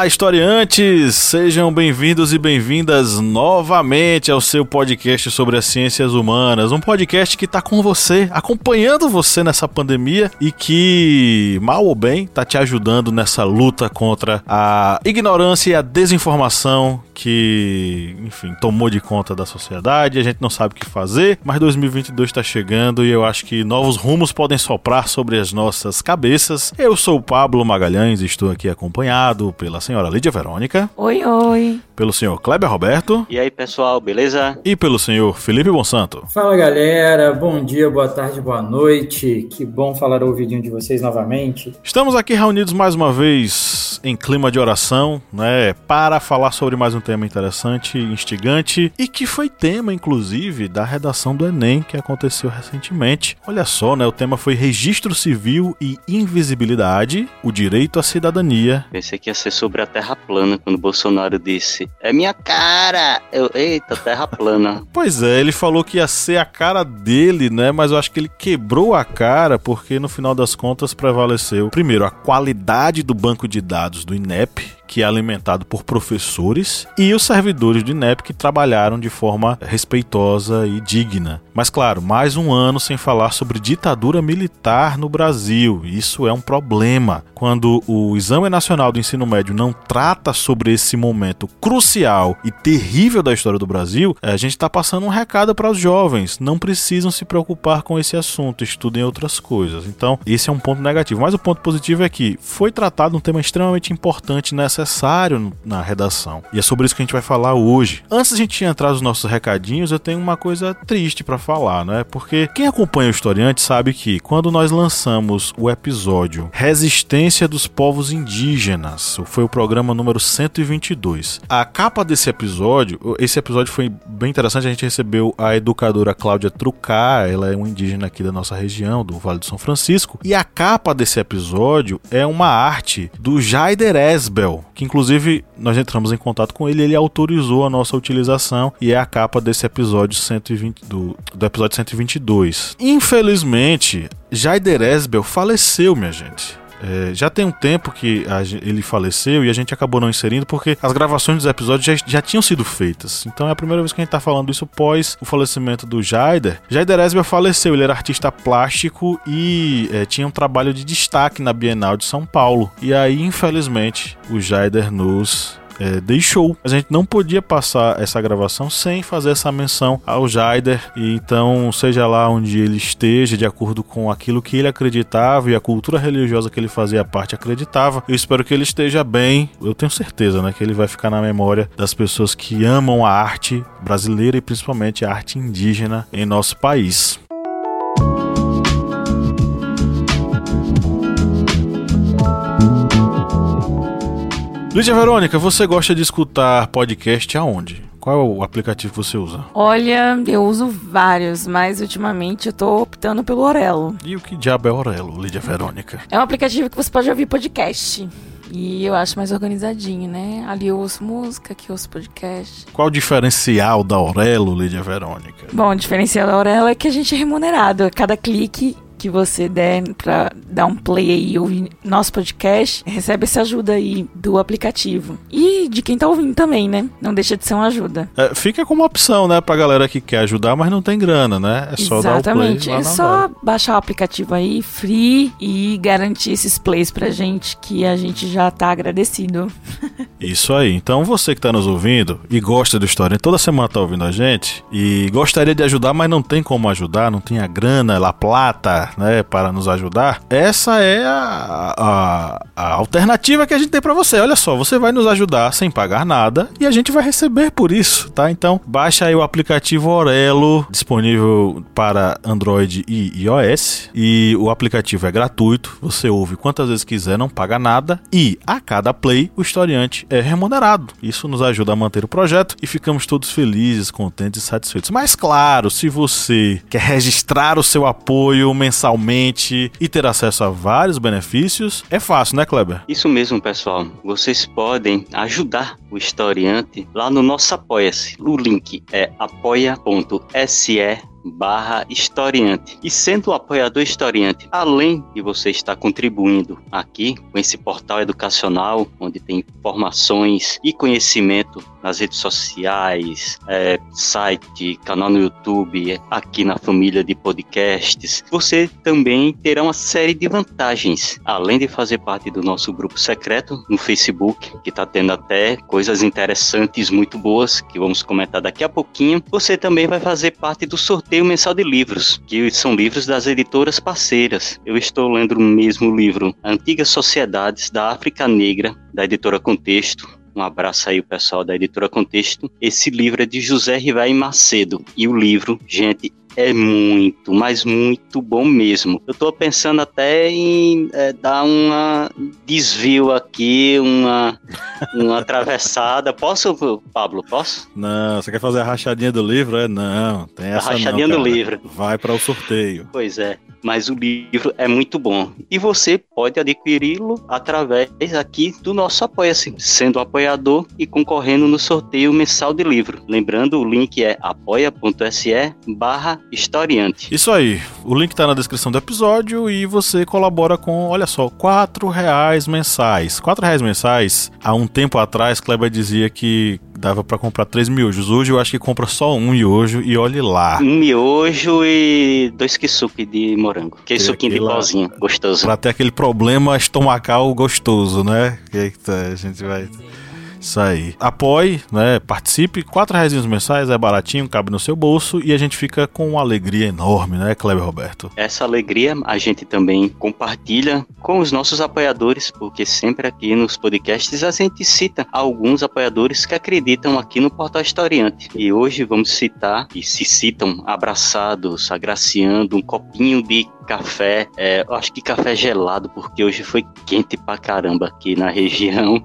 Olá, historiantes! Sejam bem-vindos e bem-vindas novamente ao seu podcast sobre as ciências humanas. Um podcast que está com você, acompanhando você nessa pandemia e que, mal ou bem, está te ajudando nessa luta contra a ignorância e a desinformação que, enfim, tomou de conta da sociedade, a gente não sabe o que fazer, mas 2022 está chegando e eu acho que novos rumos podem soprar sobre as nossas cabeças. Eu sou o Pablo Magalhães estou aqui acompanhado pela senhora Lídia Verônica. Oi, oi. Pelo senhor Kleber Roberto. E aí, pessoal, beleza? E pelo senhor Felipe Monsanto. Fala, galera. Bom dia, boa tarde, boa noite. Que bom falar ao ouvidinho de vocês novamente. Estamos aqui reunidos mais uma vez em clima de oração, né, para falar sobre mais um tema interessante, instigante e que foi tema, inclusive, da redação do Enem que aconteceu recentemente. Olha só, né? O tema foi Registro Civil e Invisibilidade, o direito à cidadania. Pensei que ia ser sobre a Terra plana quando Bolsonaro disse: É minha cara! Eu, Eita, Terra plana. pois é, ele falou que ia ser a cara dele, né? Mas eu acho que ele quebrou a cara porque no final das contas prevaleceu, primeiro, a qualidade do banco de dados do INEP, que é alimentado por professores, e os servidores do INEP que trabalharam de forma respeitosa e digna. Mas claro, mais um ano sem falar sobre ditadura militar no Brasil. Isso é um problema. Quando o Exame Nacional do Ensino Médio não trata sobre esse momento crucial e terrível da história do Brasil, a gente está passando um recado para os jovens. Não precisam se preocupar com esse assunto, estudem outras coisas. Então, esse é um ponto negativo. Mas o ponto positivo é que foi tratado um tema extremamente importante nessa necessário na redação. E é sobre isso que a gente vai falar hoje. Antes de a gente entrar nos nossos recadinhos, eu tenho uma coisa triste para falar, né? Porque quem acompanha o historiante sabe que quando nós lançamos o episódio Resistência dos Povos Indígenas, foi o programa número 122. A capa desse episódio, esse episódio foi bem interessante, a gente recebeu a educadora Cláudia Trucá, ela é um indígena aqui da nossa região, do Vale do São Francisco, e a capa desse episódio é uma arte do Jaider Esbel, que inclusive nós entramos em contato com ele, ele autorizou a nossa utilização e é a capa desse episódio 120 do, do episódio 122. Infelizmente, Jaider Esbel faleceu, minha gente. É, já tem um tempo que a, ele faleceu e a gente acabou não inserindo porque as gravações dos episódios já, já, tinham sido feitas. Então é a primeira vez que a gente tá falando isso pós o falecimento do Jaider. Jaider Esbel faleceu, ele era artista plástico e é, tinha um trabalho de destaque na Bienal de São Paulo. E aí, infelizmente, o Jaider nos é, deixou. A gente não podia passar essa gravação sem fazer essa menção ao Jaider. E então, seja lá onde ele esteja, de acordo com aquilo que ele acreditava e a cultura religiosa que ele fazia parte acreditava, eu espero que ele esteja bem. Eu tenho certeza, né, que ele vai ficar na memória das pessoas que amam a arte brasileira e principalmente a arte indígena em nosso país. Lídia Verônica, você gosta de escutar podcast aonde? Qual é o aplicativo que você usa? Olha, eu uso vários, mas ultimamente eu tô optando pelo Orelo. E o que diabo é Orelo, Lídia Verônica? É um aplicativo que você pode ouvir podcast. E eu acho mais organizadinho, né? Ali eu ouço música, aqui eu ouço podcast. Qual o diferencial da Aurelo, Lídia Verônica? Bom, o diferencial da Aurelo é que a gente é remunerado. Cada clique que você der para dar um play aí e ouvir nosso podcast, recebe essa ajuda aí do aplicativo. E de quem tá ouvindo também, né? Não deixa de ser uma ajuda. É, fica como opção, né, pra galera que quer ajudar, mas não tem grana, né? É só Exatamente. dar o play. É só baixar o aplicativo aí, free, e garantir esses plays pra gente, que a gente já tá agradecido. Isso aí. Então você que tá nos ouvindo e gosta do História, toda semana tá ouvindo a gente e gostaria de ajudar, mas não tem como ajudar, não tem a grana, a plata, né, para nos ajudar, essa é a, a, a alternativa que a gente tem para você. Olha só, você vai nos ajudar sem pagar nada e a gente vai receber por isso, tá? Então, baixa aí o aplicativo Orelo, disponível para Android e iOS, e o aplicativo é gratuito, você ouve quantas vezes quiser, não paga nada, e a cada play o historiante é remunerado. Isso nos ajuda a manter o projeto e ficamos todos felizes, contentes e satisfeitos. Mas claro, se você quer registrar o seu apoio mensal mensalmente e ter acesso a vários benefícios, é fácil, né, Kleber? Isso mesmo, pessoal. Vocês podem ajudar o historiante lá no nosso Apoia-se. O link é apoia.se barra historiante. E sendo um apoiador historiante, além de você estar contribuindo aqui com esse portal educacional, onde tem informações e conhecimento nas redes sociais, é, site, canal no YouTube, aqui na família de podcasts, você também terá uma série de vantagens. Além de fazer parte do nosso grupo secreto no Facebook, que está tendo até coisas interessantes, muito boas, que vamos comentar daqui a pouquinho, você também vai fazer parte do sorteio mensal de livros, que são livros das editoras parceiras. Eu estou lendo o mesmo livro, Antigas Sociedades da África Negra, da editora Contexto, um abraço aí o pessoal da editora Contexto. Esse livro é de José Rivai Macedo. E o livro, gente, é muito, mas muito bom mesmo. Eu tô pensando até em é, dar uma desvio aqui, uma, uma atravessada. Posso, Pablo? Posso? Não, você quer fazer a rachadinha do livro? É não, tem essa A rachadinha não, do livro. Vai para o sorteio. Pois é, mas o livro é muito bom. E você pode adquiri-lo através aqui do nosso Apoia-se, sendo apoiador e concorrendo no sorteio mensal de livro. Lembrando, o link é apoia.se barra historiante. Isso aí, o link tá na descrição do episódio e você colabora com, olha só, quatro reais mensais. Quatro reais mensais, há um tempo atrás, Kleber dizia que dava para comprar três miojos. Hoje eu acho que compra só um miojo e olhe lá. Um miojo e dois kisuke de morango. Que suquinho de pozinho, gostoso. Pra ter aquele problema estomacal gostoso, né? Tá, a gente vai. Isso aí. Apoie, né? Participe. Quatro reais mensais é baratinho, cabe no seu bolso e a gente fica com uma alegria enorme, né, Kleber Roberto? Essa alegria a gente também compartilha com os nossos apoiadores, porque sempre aqui nos podcasts a gente cita alguns apoiadores que acreditam aqui no Portal Historiante. E hoje vamos citar, e se citam abraçados, agraciando um copinho de café, é, eu acho que café gelado, porque hoje foi quente pra caramba aqui na região.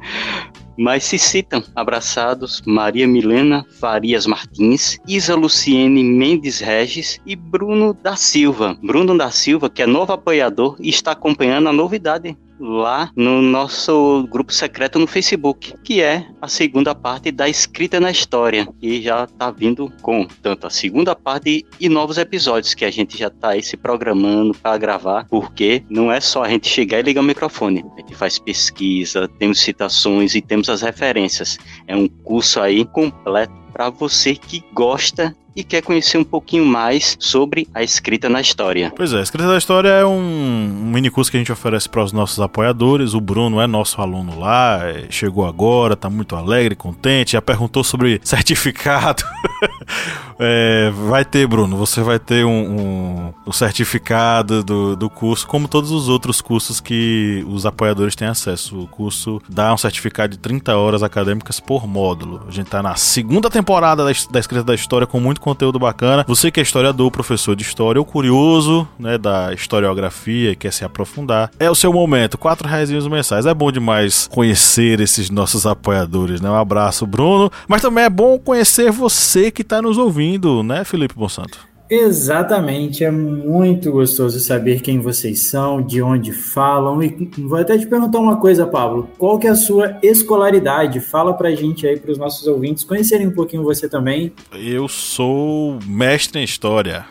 Mas se citam abraçados Maria Milena Farias Martins, Isa Luciene Mendes Regis e Bruno da Silva. Bruno da Silva, que é novo apoiador e está acompanhando a novidade lá no nosso grupo secreto no Facebook, que é a segunda parte da Escrita na História, que já está vindo com tanto a segunda parte e novos episódios que a gente já está aí se programando para gravar, porque não é só a gente chegar e ligar o microfone, a gente faz pesquisa, temos citações e temos as referências. É um curso aí completo para você que gosta e quer conhecer um pouquinho mais sobre a escrita na história. Pois é, a Escrita da História é um, mini curso que a gente oferece para os nossos apoiadores. O Bruno é nosso aluno lá, chegou agora, tá muito alegre, contente, já perguntou sobre certificado. É, vai ter, Bruno, você vai ter um, um- um certificado do, do curso, como todos os outros cursos que os apoiadores têm acesso. O curso dá um certificado de 30 horas acadêmicas por módulo. A gente tá na segunda temporada da, da Escrita da História com muito conteúdo bacana. Você que é historiador, professor de história ou curioso né, da historiografia e quer se aprofundar, é o seu momento. Quatro reais mensais. É bom demais conhecer esses nossos apoiadores, né? Um abraço, Bruno. Mas também é bom conhecer você que tá nos ouvindo, né, Felipe Monsanto? Exatamente, é muito gostoso saber quem vocês são, de onde falam e vou até te perguntar uma coisa, Pablo. Qual que é a sua escolaridade? Fala pra gente aí, pros nossos ouvintes conhecerem um pouquinho você também. Eu sou mestre em história.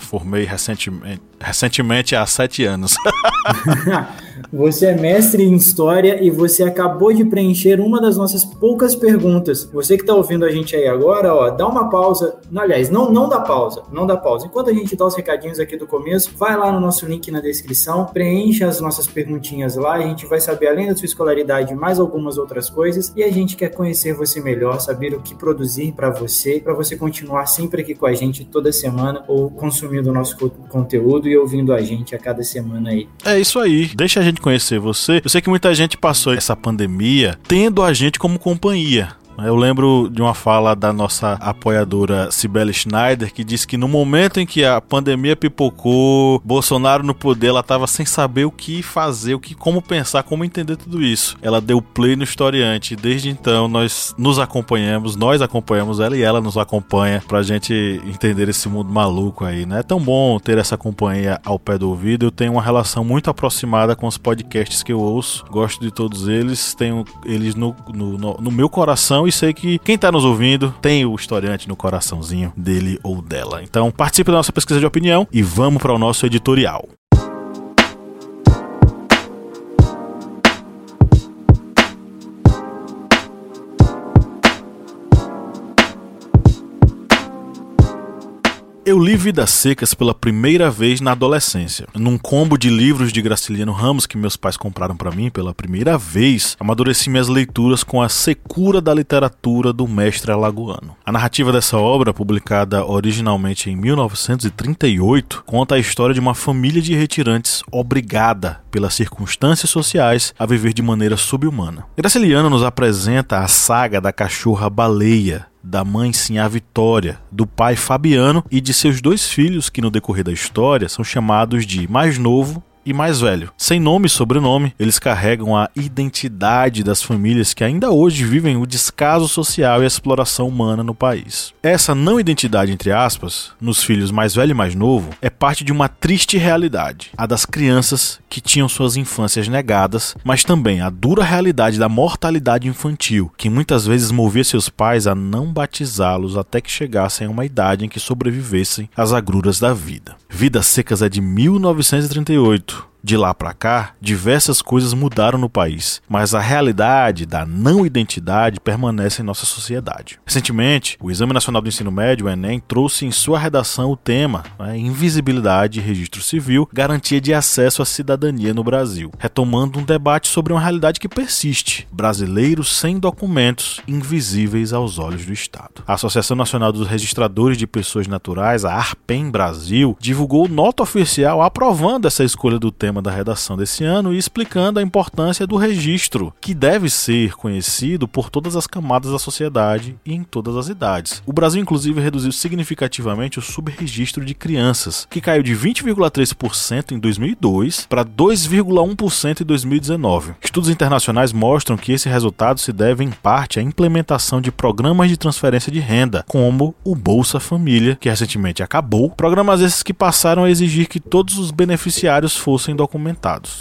Formei recentemente, recentemente há sete anos. Você é mestre em história e você acabou de preencher uma das nossas poucas perguntas. Você que está ouvindo a gente aí agora, ó, dá uma pausa. Aliás, não, não dá pausa, não dá pausa. Enquanto a gente dá os recadinhos aqui do começo, vai lá no nosso link na descrição, preencha as nossas perguntinhas lá. A gente vai saber além da sua escolaridade mais algumas outras coisas e a gente quer conhecer você melhor, saber o que produzir para você, para você continuar sempre aqui com a gente toda semana ou consumindo o nosso co- conteúdo e ouvindo a gente a cada semana aí. É isso aí. Deixa a gente conhecer você. Eu sei que muita gente passou essa pandemia tendo a gente como companhia. Eu lembro de uma fala da nossa apoiadora Cibele Schneider que disse que no momento em que a pandemia pipocou, Bolsonaro no poder, ela estava sem saber o que fazer, o que, como pensar, como entender tudo isso. Ela deu play no historiante e desde então nós nos acompanhamos, nós acompanhamos ela e ela nos acompanha pra gente entender esse mundo maluco aí, né? É tão bom ter essa companhia ao pé do ouvido. Eu tenho uma relação muito aproximada com os podcasts que eu ouço, gosto de todos eles, tenho eles no, no, no, no meu coração e sei que quem tá nos ouvindo tem o historiante no coraçãozinho dele ou dela. Então participe da nossa pesquisa de opinião e vamos para o nosso editorial. Eu li Vidas Secas pela primeira vez na adolescência, num combo de livros de Graciliano Ramos que meus pais compraram para mim pela primeira vez. Amadureci minhas leituras com a secura da literatura do mestre alagoano. A narrativa dessa obra, publicada originalmente em 1938, conta a história de uma família de retirantes obrigada pelas circunstâncias sociais a viver de maneira subhumana. Graciliano nos apresenta a saga da cachorra baleia da mãe Sinhá Vitória, do pai Fabiano e de seus dois filhos, que no decorrer da história são chamados de mais novo e mais velho. Sem nome e sobrenome, eles carregam a identidade das famílias que ainda hoje vivem o descaso social e a exploração humana no país. Essa não identidade, entre aspas, nos filhos mais velho e mais novo, é parte de uma triste realidade, a das crianças que tinham suas infâncias negadas, mas também a dura realidade da mortalidade infantil, que muitas vezes movia seus pais a não batizá-los até que chegassem a uma idade em que sobrevivessem às agruras da vida. Vidas Secas é de 1938. De lá para cá, diversas coisas mudaram no país, mas a realidade da não identidade permanece em nossa sociedade. Recentemente, o Exame Nacional do Ensino Médio, o Enem, trouxe em sua redação o tema né, Invisibilidade e Registro Civil, garantia de acesso à cidadania no Brasil, retomando um debate sobre uma realidade que persiste: brasileiros sem documentos, invisíveis aos olhos do Estado. A Associação Nacional dos Registradores de Pessoas Naturais, a ARPEM Brasil, divulgou nota oficial aprovando essa escolha do tema tema da redação desse ano e explicando a importância do registro, que deve ser conhecido por todas as camadas da sociedade e em todas as idades. O Brasil, inclusive, reduziu significativamente o subregistro de crianças, que caiu de 20,3% em 2002 para 2,1% em 2019. Estudos internacionais mostram que esse resultado se deve, em parte, à implementação de programas de transferência de renda, como o Bolsa Família, que recentemente acabou, programas esses que passaram a exigir que todos os beneficiários fossem documentados.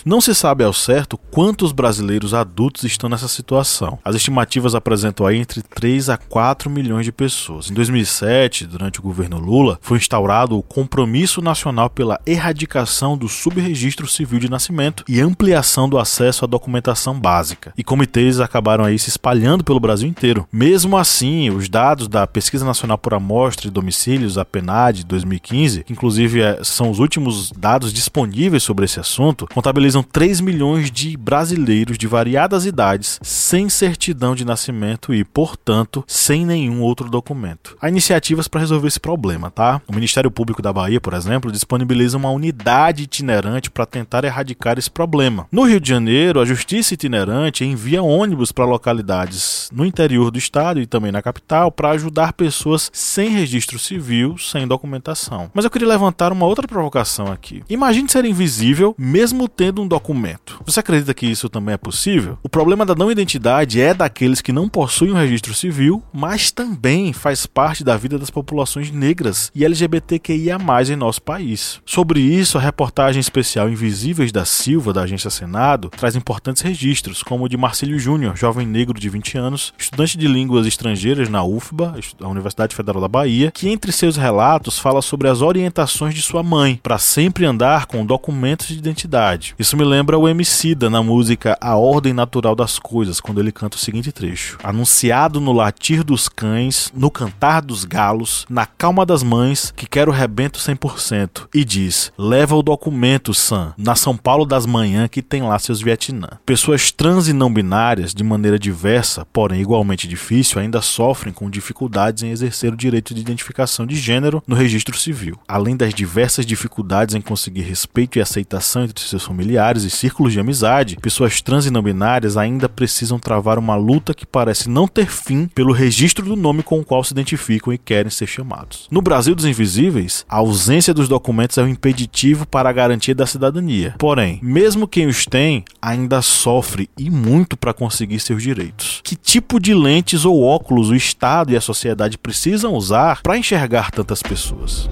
Não se sabe ao certo quantos brasileiros adultos estão nessa situação. As estimativas apresentam aí entre 3 a 4 milhões de pessoas. Em 2007, durante o governo Lula, foi instaurado o Compromisso Nacional pela Erradicação do Subregistro Civil de Nascimento e ampliação do acesso à documentação básica. E comitês acabaram aí se espalhando pelo Brasil inteiro. Mesmo assim, os dados da Pesquisa Nacional por Amostra e Domicílios, a PNAD 2015, que inclusive é, são os últimos dados disponíveis sobre esse assunto, contabilizam 3 milhões de brasileiros de variadas idades sem certidão de nascimento e, portanto, sem nenhum outro documento. Há iniciativas para resolver esse problema, tá? O Ministério Público da Bahia, por exemplo, disponibiliza uma unidade itinerante para tentar erradicar esse problema. No Rio de Janeiro, a Justiça Itinerante envia ônibus para localidades no interior do estado e também na capital para ajudar pessoas sem registro civil, sem documentação. Mas eu queria levantar uma outra provocação aqui. Imagine ser invisível mesmo tendo um documento. Você acredita que isso também é possível? O problema da não identidade é daqueles que não possuem um registro civil, mas também faz parte da vida das populações negras e LGBTQIA+ em nosso país. Sobre isso, a reportagem especial Invisíveis da Silva da Agência Senado traz importantes registros, como o de Marcílio Júnior, jovem negro de 20 anos, estudante de línguas estrangeiras na UFBA, a Universidade Federal da Bahia, que entre seus relatos fala sobre as orientações de sua mãe para sempre andar com documentos de identidade. Isso me lembra o Emicida na música A Ordem Natural das Coisas, quando ele canta o seguinte trecho: Anunciado no latir dos cães, no cantar dos galos, na calma das mães, que quero rebento 100%. E diz: Leva o documento, Sam, na São Paulo das Manhã que tem lá seus Vietnã. Pessoas trans e não binárias, de maneira diversa, porém igualmente difícil, ainda sofrem com dificuldades em exercer o direito de identificação de gênero no registro civil. Além das diversas dificuldades em conseguir respeito e aceitação entre seus familiares e círculos de amizade, pessoas trans e não binárias ainda precisam travar uma luta que parece não ter fim pelo registro do nome com o qual se identificam e querem ser chamados. No Brasil dos Invisíveis, a ausência dos documentos é um impeditivo para a garantia da cidadania. Porém, mesmo quem os tem ainda sofre e muito para conseguir seus direitos. Que tipo de lentes ou óculos o Estado e a sociedade precisam usar para enxergar tantas pessoas?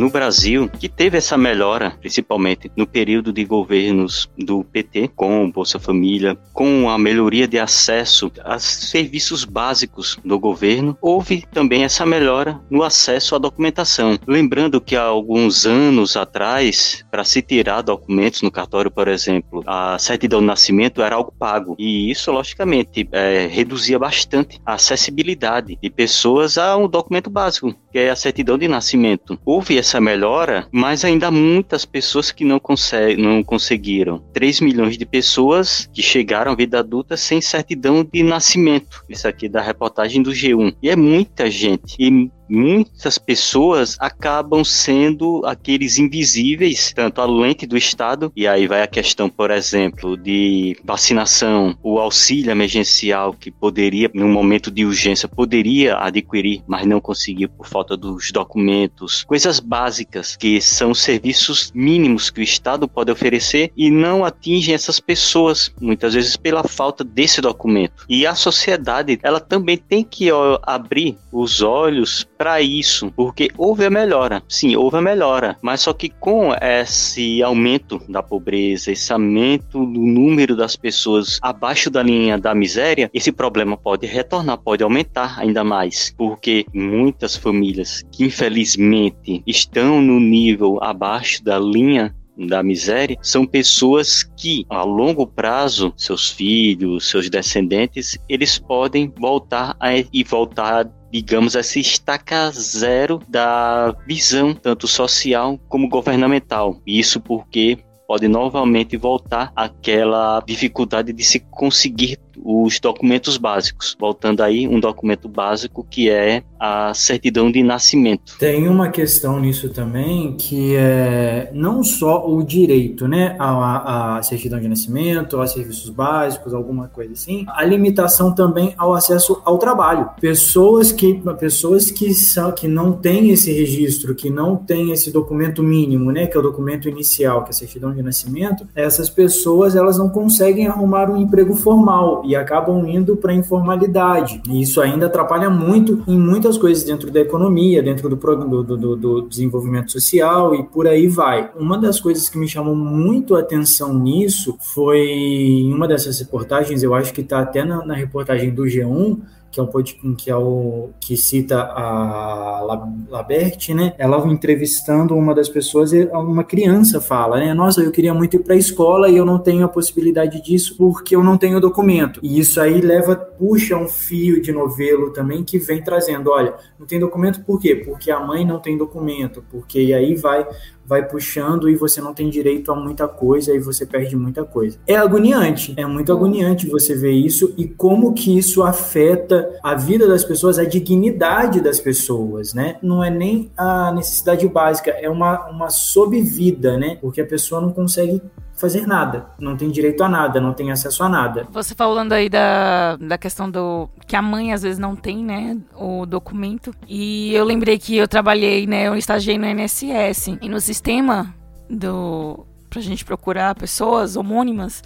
No Brasil, que teve essa melhora, principalmente no período de governos do PT, com o Bolsa Família, com a melhoria de acesso a serviços básicos do governo, houve também essa melhora no acesso à documentação. Lembrando que há alguns anos atrás, para se tirar documentos no cartório, por exemplo, a certidão de nascimento era algo pago. E isso, logicamente, é, reduzia bastante a acessibilidade de pessoas a um documento básico, que é a certidão de nascimento. Houve essa melhora, mas ainda há muitas pessoas que não, consegue, não conseguiram. 3 milhões de pessoas que chegaram à vida adulta sem certidão de nascimento. Isso aqui é da reportagem do G1. E é muita gente. E muitas pessoas acabam sendo aqueles invisíveis, tanto a lente do Estado, e aí vai a questão, por exemplo, de vacinação, o auxílio emergencial que poderia, num momento de urgência, poderia adquirir, mas não conseguiu por falta dos documentos, coisas básicas que são serviços mínimos que o Estado pode oferecer e não atingem essas pessoas, muitas vezes pela falta desse documento. E a sociedade, ela também tem que abrir os olhos para isso, porque houve a melhora. Sim, houve a melhora, mas só que com esse aumento da pobreza, esse aumento do número das pessoas abaixo da linha da miséria, esse problema pode retornar, pode aumentar ainda mais, porque muitas famílias que infelizmente estão no nível abaixo da linha da miséria são pessoas que, a longo prazo, seus filhos, seus descendentes, eles podem voltar a, e voltar digamos, essa estaca zero da visão, tanto social como governamental. Isso porque pode novamente voltar àquela dificuldade de se conseguir os documentos básicos. Voltando aí, um documento básico que é a certidão de nascimento. Tem uma questão nisso também que é não só o direito, né, a certidão de nascimento, a serviços básicos, alguma coisa assim, a limitação também ao acesso ao trabalho. Pessoas que pessoas que são que não têm esse registro, que não têm esse documento mínimo, né, que é o documento inicial, que é a certidão de nascimento, essas pessoas elas não conseguem arrumar um emprego formal e acabam indo para a informalidade. E isso ainda atrapalha muito em muitas coisas dentro da economia, dentro do, do, do, do desenvolvimento social e por aí vai. Uma das coisas que me chamou muito a atenção nisso foi em uma dessas reportagens, eu acho que está até na, na reportagem do G1, que é um que é o que cita a Laberte, né? Ela entrevistando uma das pessoas, uma criança fala, né? Nossa, eu queria muito ir para a escola e eu não tenho a possibilidade disso porque eu não tenho documento. E isso aí leva, puxa um fio de novelo também que vem trazendo, olha, não tem documento por quê? Porque a mãe não tem documento, porque e aí vai vai puxando e você não tem direito a muita coisa e você perde muita coisa. É agoniante, é muito agoniante você ver isso e como que isso afeta a vida das pessoas, a dignidade das pessoas, né? Não é nem a necessidade básica, é uma, uma sobrevida, né? Porque a pessoa não consegue fazer nada, não tem direito a nada, não tem acesso a nada. Você falando aí da, da questão do que a mãe às vezes não tem, né, o documento. E eu lembrei que eu trabalhei, né, eu estagiei no INSS e no sistema do pra gente procurar pessoas homônimas,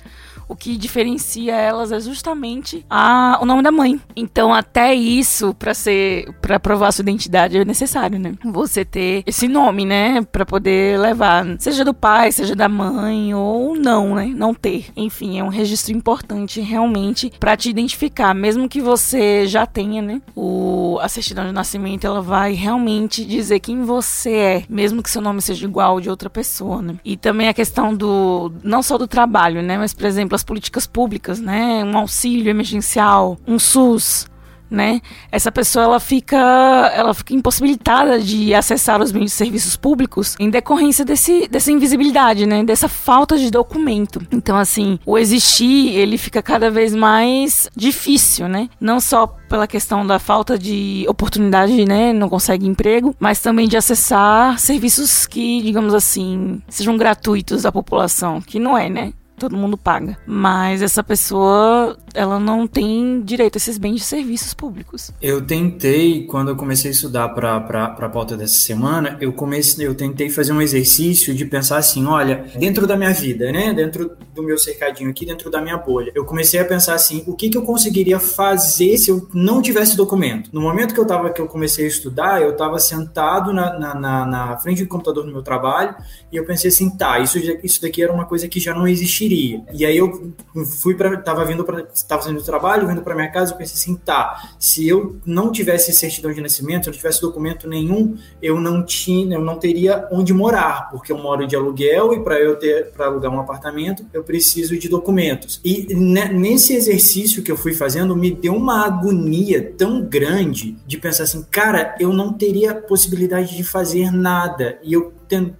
o que diferencia elas é justamente a, o nome da mãe. Então, até isso, para ser, para provar sua identidade, é necessário, né? Você ter esse nome, né? Para poder levar, seja do pai, seja da mãe, ou não, né? Não ter. Enfim, é um registro importante realmente para te identificar, mesmo que você já tenha, né? O, a certidão de nascimento, ela vai realmente dizer quem você é, mesmo que seu nome seja igual de outra pessoa, né? E também a questão do, não só do trabalho, né? Mas, por exemplo, as políticas públicas, né? Um auxílio emergencial, um SUS, né? Essa pessoa ela fica, ela fica impossibilitada de acessar os meios de serviços públicos em decorrência desse, dessa invisibilidade, né? Dessa falta de documento. Então, assim, o existir ele fica cada vez mais difícil, né? Não só pela questão da falta de oportunidade, né? Não consegue emprego, mas também de acessar serviços que, digamos assim, sejam gratuitos à população, que não é, né? Todo mundo paga. Mas essa pessoa, ela não tem direito a esses bens de serviços públicos. Eu tentei, quando eu comecei a estudar para a pauta dessa semana, eu comecei, eu tentei fazer um exercício de pensar assim, olha, dentro da minha vida, né, dentro do meu cercadinho aqui, dentro da minha bolha, eu comecei a pensar assim, o que, que eu conseguiria fazer se eu não tivesse documento? No momento que eu tava, que eu comecei a estudar, eu estava sentado na, na, na, na frente do computador no meu trabalho e eu pensei assim, tá, isso, isso daqui era uma coisa que já não existiria e aí eu fui para tava vindo para tava saindo do trabalho, vindo para minha casa, eu pensei assim, tá, se eu não tivesse certidão de nascimento, se eu não tivesse documento nenhum, eu não tinha, eu não teria onde morar, porque eu moro de aluguel e para eu ter para alugar um apartamento, eu preciso de documentos. E nesse exercício que eu fui fazendo, me deu uma agonia tão grande de pensar assim, cara, eu não teria possibilidade de fazer nada. E eu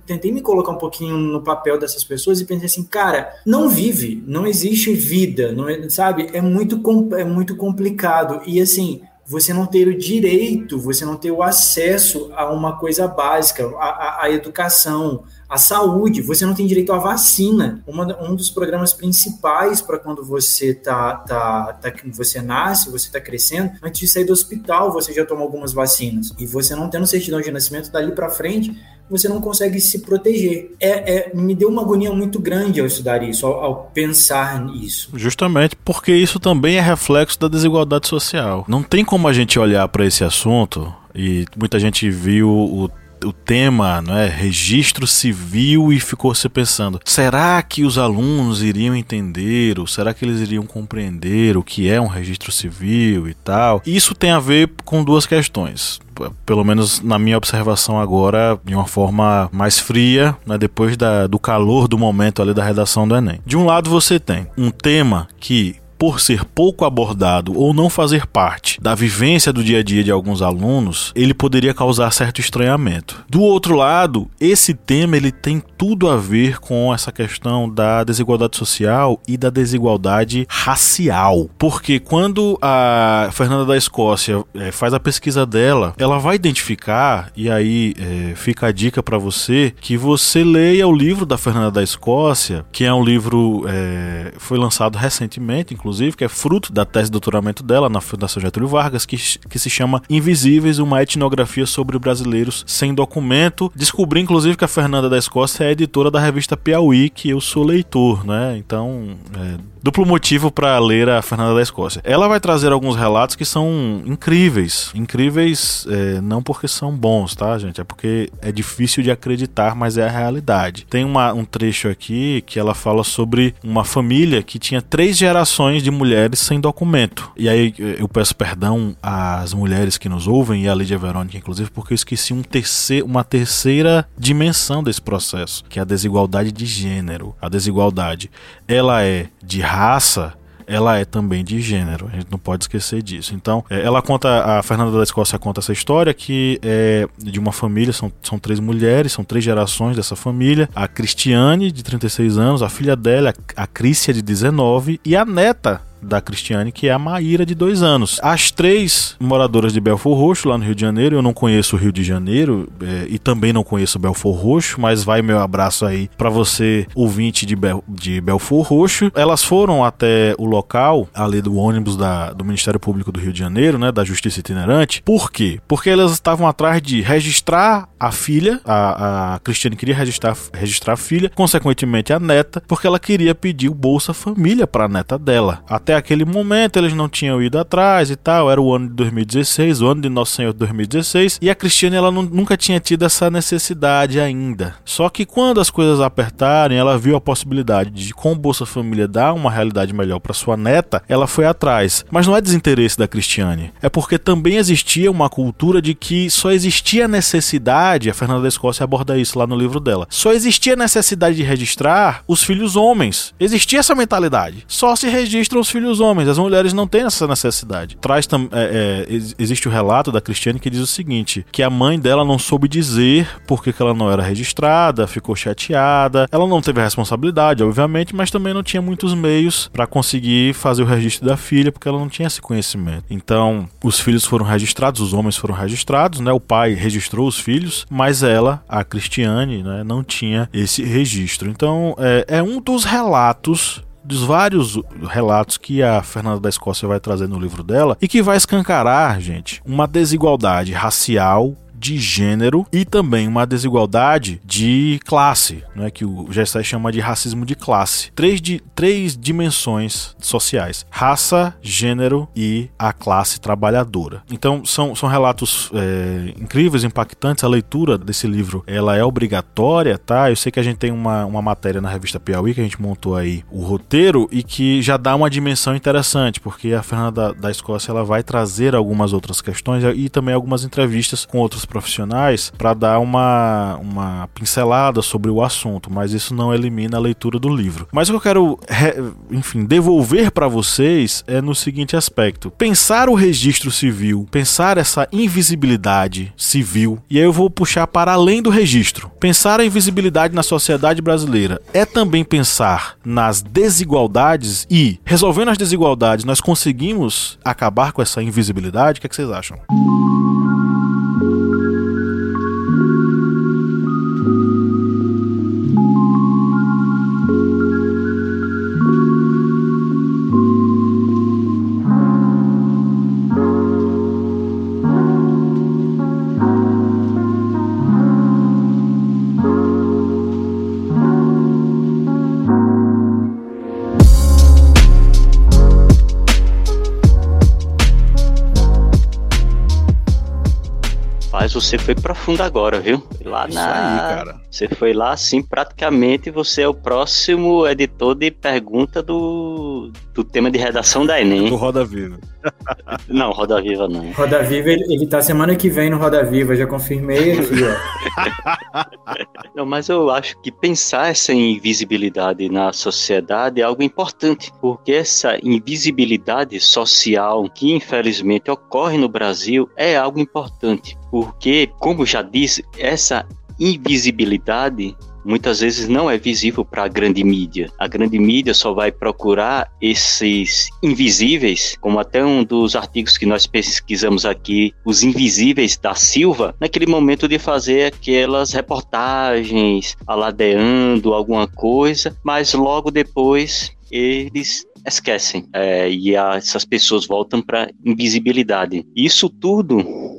tentei me colocar um pouquinho no papel dessas pessoas e pensei assim, cara, não vive, não existe vida, não é, sabe? É muito, é muito complicado. E assim, você não ter o direito, você não ter o acesso a uma coisa básica, a, a, a educação, a saúde, você não tem direito à vacina. Uma, um dos programas principais para quando você tá, tá, tá, você nasce, você está crescendo, antes de sair do hospital, você já toma algumas vacinas. E você não tendo certidão de nascimento, dali para frente, você não consegue se proteger. É, é, me deu uma agonia muito grande ao estudar isso, ao, ao, pensar nisso. Justamente porque isso também é reflexo da desigualdade social. Não tem como a gente olhar para esse assunto e muita gente viu o o tema, não é, registro civil e ficou se pensando, será que os alunos iriam entender ou será que eles iriam compreender o que é um registro civil e tal? Isso tem a ver com duas questões pelo menos na minha observação agora, de uma forma mais fria, né, depois da, do calor do momento ali da redação do Enem. De um lado você tem um tema que por ser pouco abordado ou não fazer parte da vivência do dia a dia de alguns alunos, ele poderia causar certo estranhamento. Do outro lado, esse tema ele tem tudo a ver com essa questão da desigualdade social e da desigualdade racial, porque quando a Fernanda da Escócia é, faz a pesquisa dela, ela vai identificar e aí é, fica a dica para você que você leia o livro da Fernanda da Escócia, que é um livro é, foi lançado recentemente, inclusive inclusive, que é fruto da tese de doutoramento dela na Fundação Getúlio Vargas, que, que se chama Invisíveis, uma etnografia sobre brasileiros sem documento. Descobri, inclusive, que a Fernanda da Escócia é editora da revista Piauí, que eu sou leitor, né? Então, é, duplo motivo para ler a Fernanda da Escócia. Ela vai trazer alguns relatos que são incríveis. Incríveis é, não porque são bons, tá, gente? É porque é difícil de acreditar, mas é a realidade. Tem uma, um trecho aqui que ela fala sobre uma família que tinha três gerações de mulheres sem documento. E aí eu peço perdão às mulheres que nos ouvem e a Lídia Verônica, inclusive, porque eu esqueci um terceiro, uma terceira dimensão desse processo, que é a desigualdade de gênero. A desigualdade, ela é de raça, ela é também de gênero, a gente não pode esquecer disso. Então, é, ela conta, a Fernanda da Escócia conta essa história que é de uma família, são, são três mulheres, são três gerações dessa família: a Cristiane, de 36 anos, a filha dela, a Crícia, de 19, e a neta da Cristiane, que é a Maíra, de dois anos. As três moradoras de Belfor Roxo, lá no Rio de Janeiro, eu não conheço o Rio de Janeiro é, e também não conheço Belfor Roxo, mas vai meu abraço aí para você, ouvinte de, Bel, de Belfor Roxo. Elas foram até o local, ali do ônibus da, do Ministério Público do Rio de Janeiro, né, da Justiça Itinerante. Por quê? Porque elas estavam atrás de registrar a filha, a, a Cristiane queria registrar, registrar a filha, consequentemente a neta, porque ela queria pedir o Bolsa Família para a neta dela. Até aquele momento eles não tinham ido atrás e tal, era o ano de 2016, o ano de Nosso Senhor de 2016, e a Cristiane ela nunca tinha tido essa necessidade ainda. Só que quando as coisas apertarem, ela viu a possibilidade de com Bolsa Família dar uma realidade melhor para sua neta, ela foi atrás. Mas não é desinteresse da Cristiane, é porque também existia uma cultura de que só existia necessidade, a Fernanda da Escócia aborda isso lá no livro dela. Só existia necessidade de registrar os filhos homens. Existia essa mentalidade. Só se registram os filhos homens. As mulheres não têm essa necessidade. Traz é, é, existe o relato da Cristiane que diz o seguinte: que a mãe dela não soube dizer por que ela não era registrada, ficou chateada. Ela não teve a responsabilidade, obviamente, mas também não tinha muitos meios para conseguir fazer o registro da filha, porque ela não tinha esse conhecimento. Então, os filhos foram registrados, os homens foram registrados, né? O pai registrou os filhos, mas ela, a Cristiane, né, não tinha esse registro. Então, é, é um dos relatos dos vários relatos que a Fernanda da Escócia vai trazer no livro dela e que vai escancarar, gente, uma desigualdade racial de gênero e também uma desigualdade de classe, né, que o Gessé chama de racismo de classe. Três, de, três dimensões sociais: raça, gênero e a classe trabalhadora. Então são, são relatos é, incríveis, impactantes. A leitura desse livro ela é obrigatória, tá? Eu sei que a gente tem uma, uma matéria na revista Piauí que a gente montou aí o roteiro e que já dá uma dimensão interessante, porque a Fernanda da, da Escócia ela vai trazer algumas outras questões e também algumas entrevistas com outros profissionais para dar uma, uma pincelada sobre o assunto, mas isso não elimina a leitura do livro. Mas o que eu quero, enfim, devolver para vocês é no seguinte aspecto: pensar o registro civil, pensar essa invisibilidade civil, e aí eu vou puxar para além do registro. Pensar a invisibilidade na sociedade brasileira é também pensar nas desigualdades e, resolvendo as desigualdades, nós conseguimos acabar com essa invisibilidade? O que, é que vocês acham? Você foi profundo agora, viu? Lá Isso na... aí, cara. Você foi lá, assim, praticamente você é o próximo editor de pergunta do, do tema de redação da Enem. Do Roda Viva. Não, Roda Viva não. Roda Viva, ele, ele tá semana que vem no Roda Viva, já confirmei aqui, ó. Não, mas eu acho que pensar essa invisibilidade na sociedade é algo importante, porque essa invisibilidade social que infelizmente ocorre no Brasil é algo importante, porque, como já disse, essa invisibilidade muitas vezes não é visível para a grande mídia. A grande mídia só vai procurar esses invisíveis, como até um dos artigos que nós pesquisamos aqui, os invisíveis da Silva, naquele momento de fazer aquelas reportagens aladeando alguma coisa, mas logo depois eles esquecem é, e essas pessoas voltam para invisibilidade. Isso tudo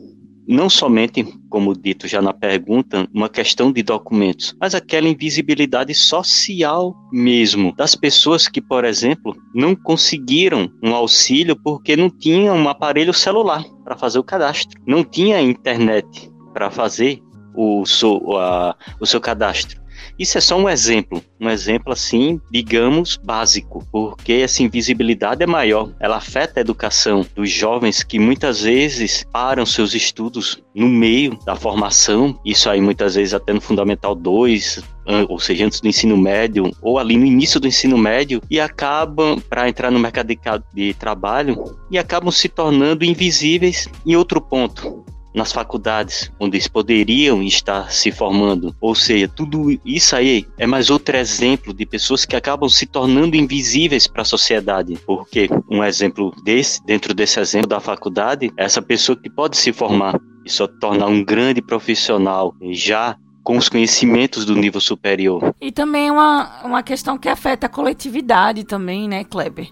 não somente, como dito já na pergunta, uma questão de documentos, mas aquela invisibilidade social mesmo das pessoas que, por exemplo, não conseguiram um auxílio porque não tinham um aparelho celular para fazer o cadastro, não tinha internet para fazer o seu, a, o seu cadastro. Isso é só um exemplo, um exemplo assim, digamos, básico, porque essa invisibilidade é maior. Ela afeta a educação dos jovens que muitas vezes param seus estudos no meio da formação, isso aí muitas vezes até no Fundamental 2, ou seja, antes do ensino médio, ou ali no início do ensino médio, e acabam para entrar no mercado de, de trabalho e acabam se tornando invisíveis. Em outro ponto, nas faculdades, onde eles poderiam estar se formando. Ou seja, tudo isso aí é mais outro exemplo de pessoas que acabam se tornando invisíveis para a sociedade. Porque um exemplo desse, dentro desse exemplo da faculdade, é essa pessoa que pode se formar e só tornar um grande profissional já com os conhecimentos do nível superior. E também uma, uma questão que afeta a coletividade também, né, Kleber?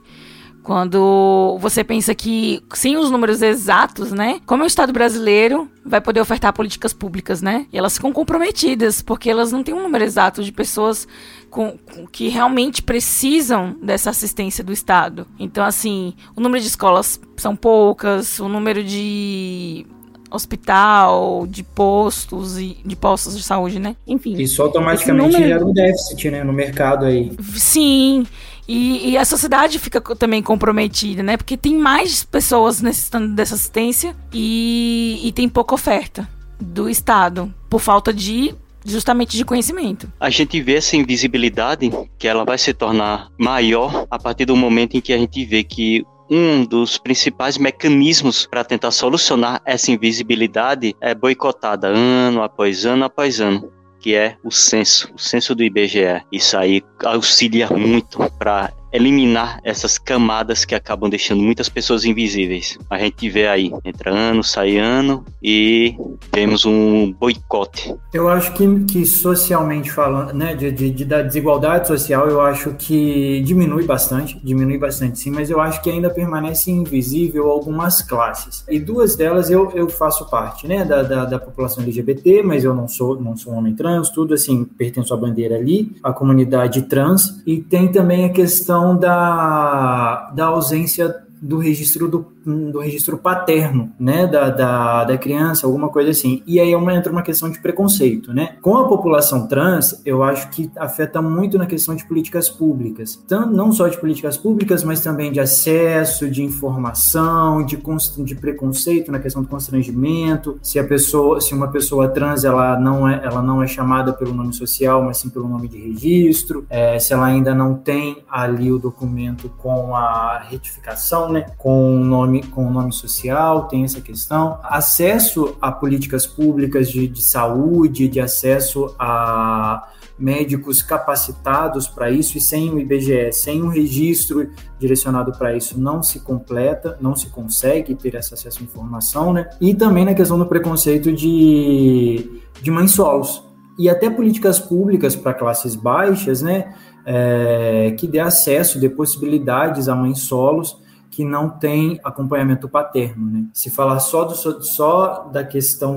Quando você pensa que, sem os números exatos, né? Como é o Estado brasileiro vai poder ofertar políticas públicas, né? E elas ficam comprometidas, porque elas não têm um número exato de pessoas com, com, que realmente precisam dessa assistência do Estado. Então, assim, o número de escolas são poucas, o número de hospital, de postos e de postos de saúde, né? Enfim. Isso automaticamente número... gera um déficit, né, no mercado aí. Sim. E, e, a sociedade fica também comprometida, né? Porque tem mais pessoas necessitando dessa assistência e, e tem pouca oferta do Estado por falta de justamente de conhecimento. A gente vê essa invisibilidade que ela vai se tornar maior a partir do momento em que a gente vê que um dos principais mecanismos para tentar solucionar essa invisibilidade é boicotada ano após ano após ano que é o censo, o censo do IBGE. Isso aí auxilia muito para eliminar essas camadas que acabam deixando muitas pessoas invisíveis. A gente vê aí, entra ano, sai ano e temos um boicote. Eu acho que, que socialmente falando, né, de, de, de, da desigualdade social, eu acho que diminui bastante, diminui bastante sim, mas eu acho que ainda permanece invisível algumas classes. E duas delas eu, eu faço parte, né, da, da, da população LGBT, mas eu não sou, não sou um homem trans, tudo assim, pertenço à bandeira ali, a comunidade trans, e tem também a questão questão da, da ausência do registro do, do registro paterno, né, da, da, da, criança, alguma coisa assim. E aí é entra uma questão de preconceito, né? Com a população trans, eu acho que afeta muito na questão de políticas públicas, tanto, não só de políticas públicas, mas também de acesso, de informação, de, de preconceito na questão do constrangimento. Se a pessoa, se uma pessoa trans, ela não é, ela não é chamada pelo nome social, mas sim pelo nome de registro. É, se ela ainda não tem ali o documento com a retificação né, com o nome, com nome social, tem essa questão. Acesso a políticas públicas de, de saúde, de acesso a médicos capacitados para isso, e sem o IBGE, sem um registro direcionado para isso, não se completa, não se consegue ter esse acesso à informação, né? E também na questão do preconceito de, de mães solos. E até políticas públicas para classes baixas, né? É, que dê acesso, dê possibilidades a mães solos que não tem acompanhamento paterno, né? Se falar só do só da questão,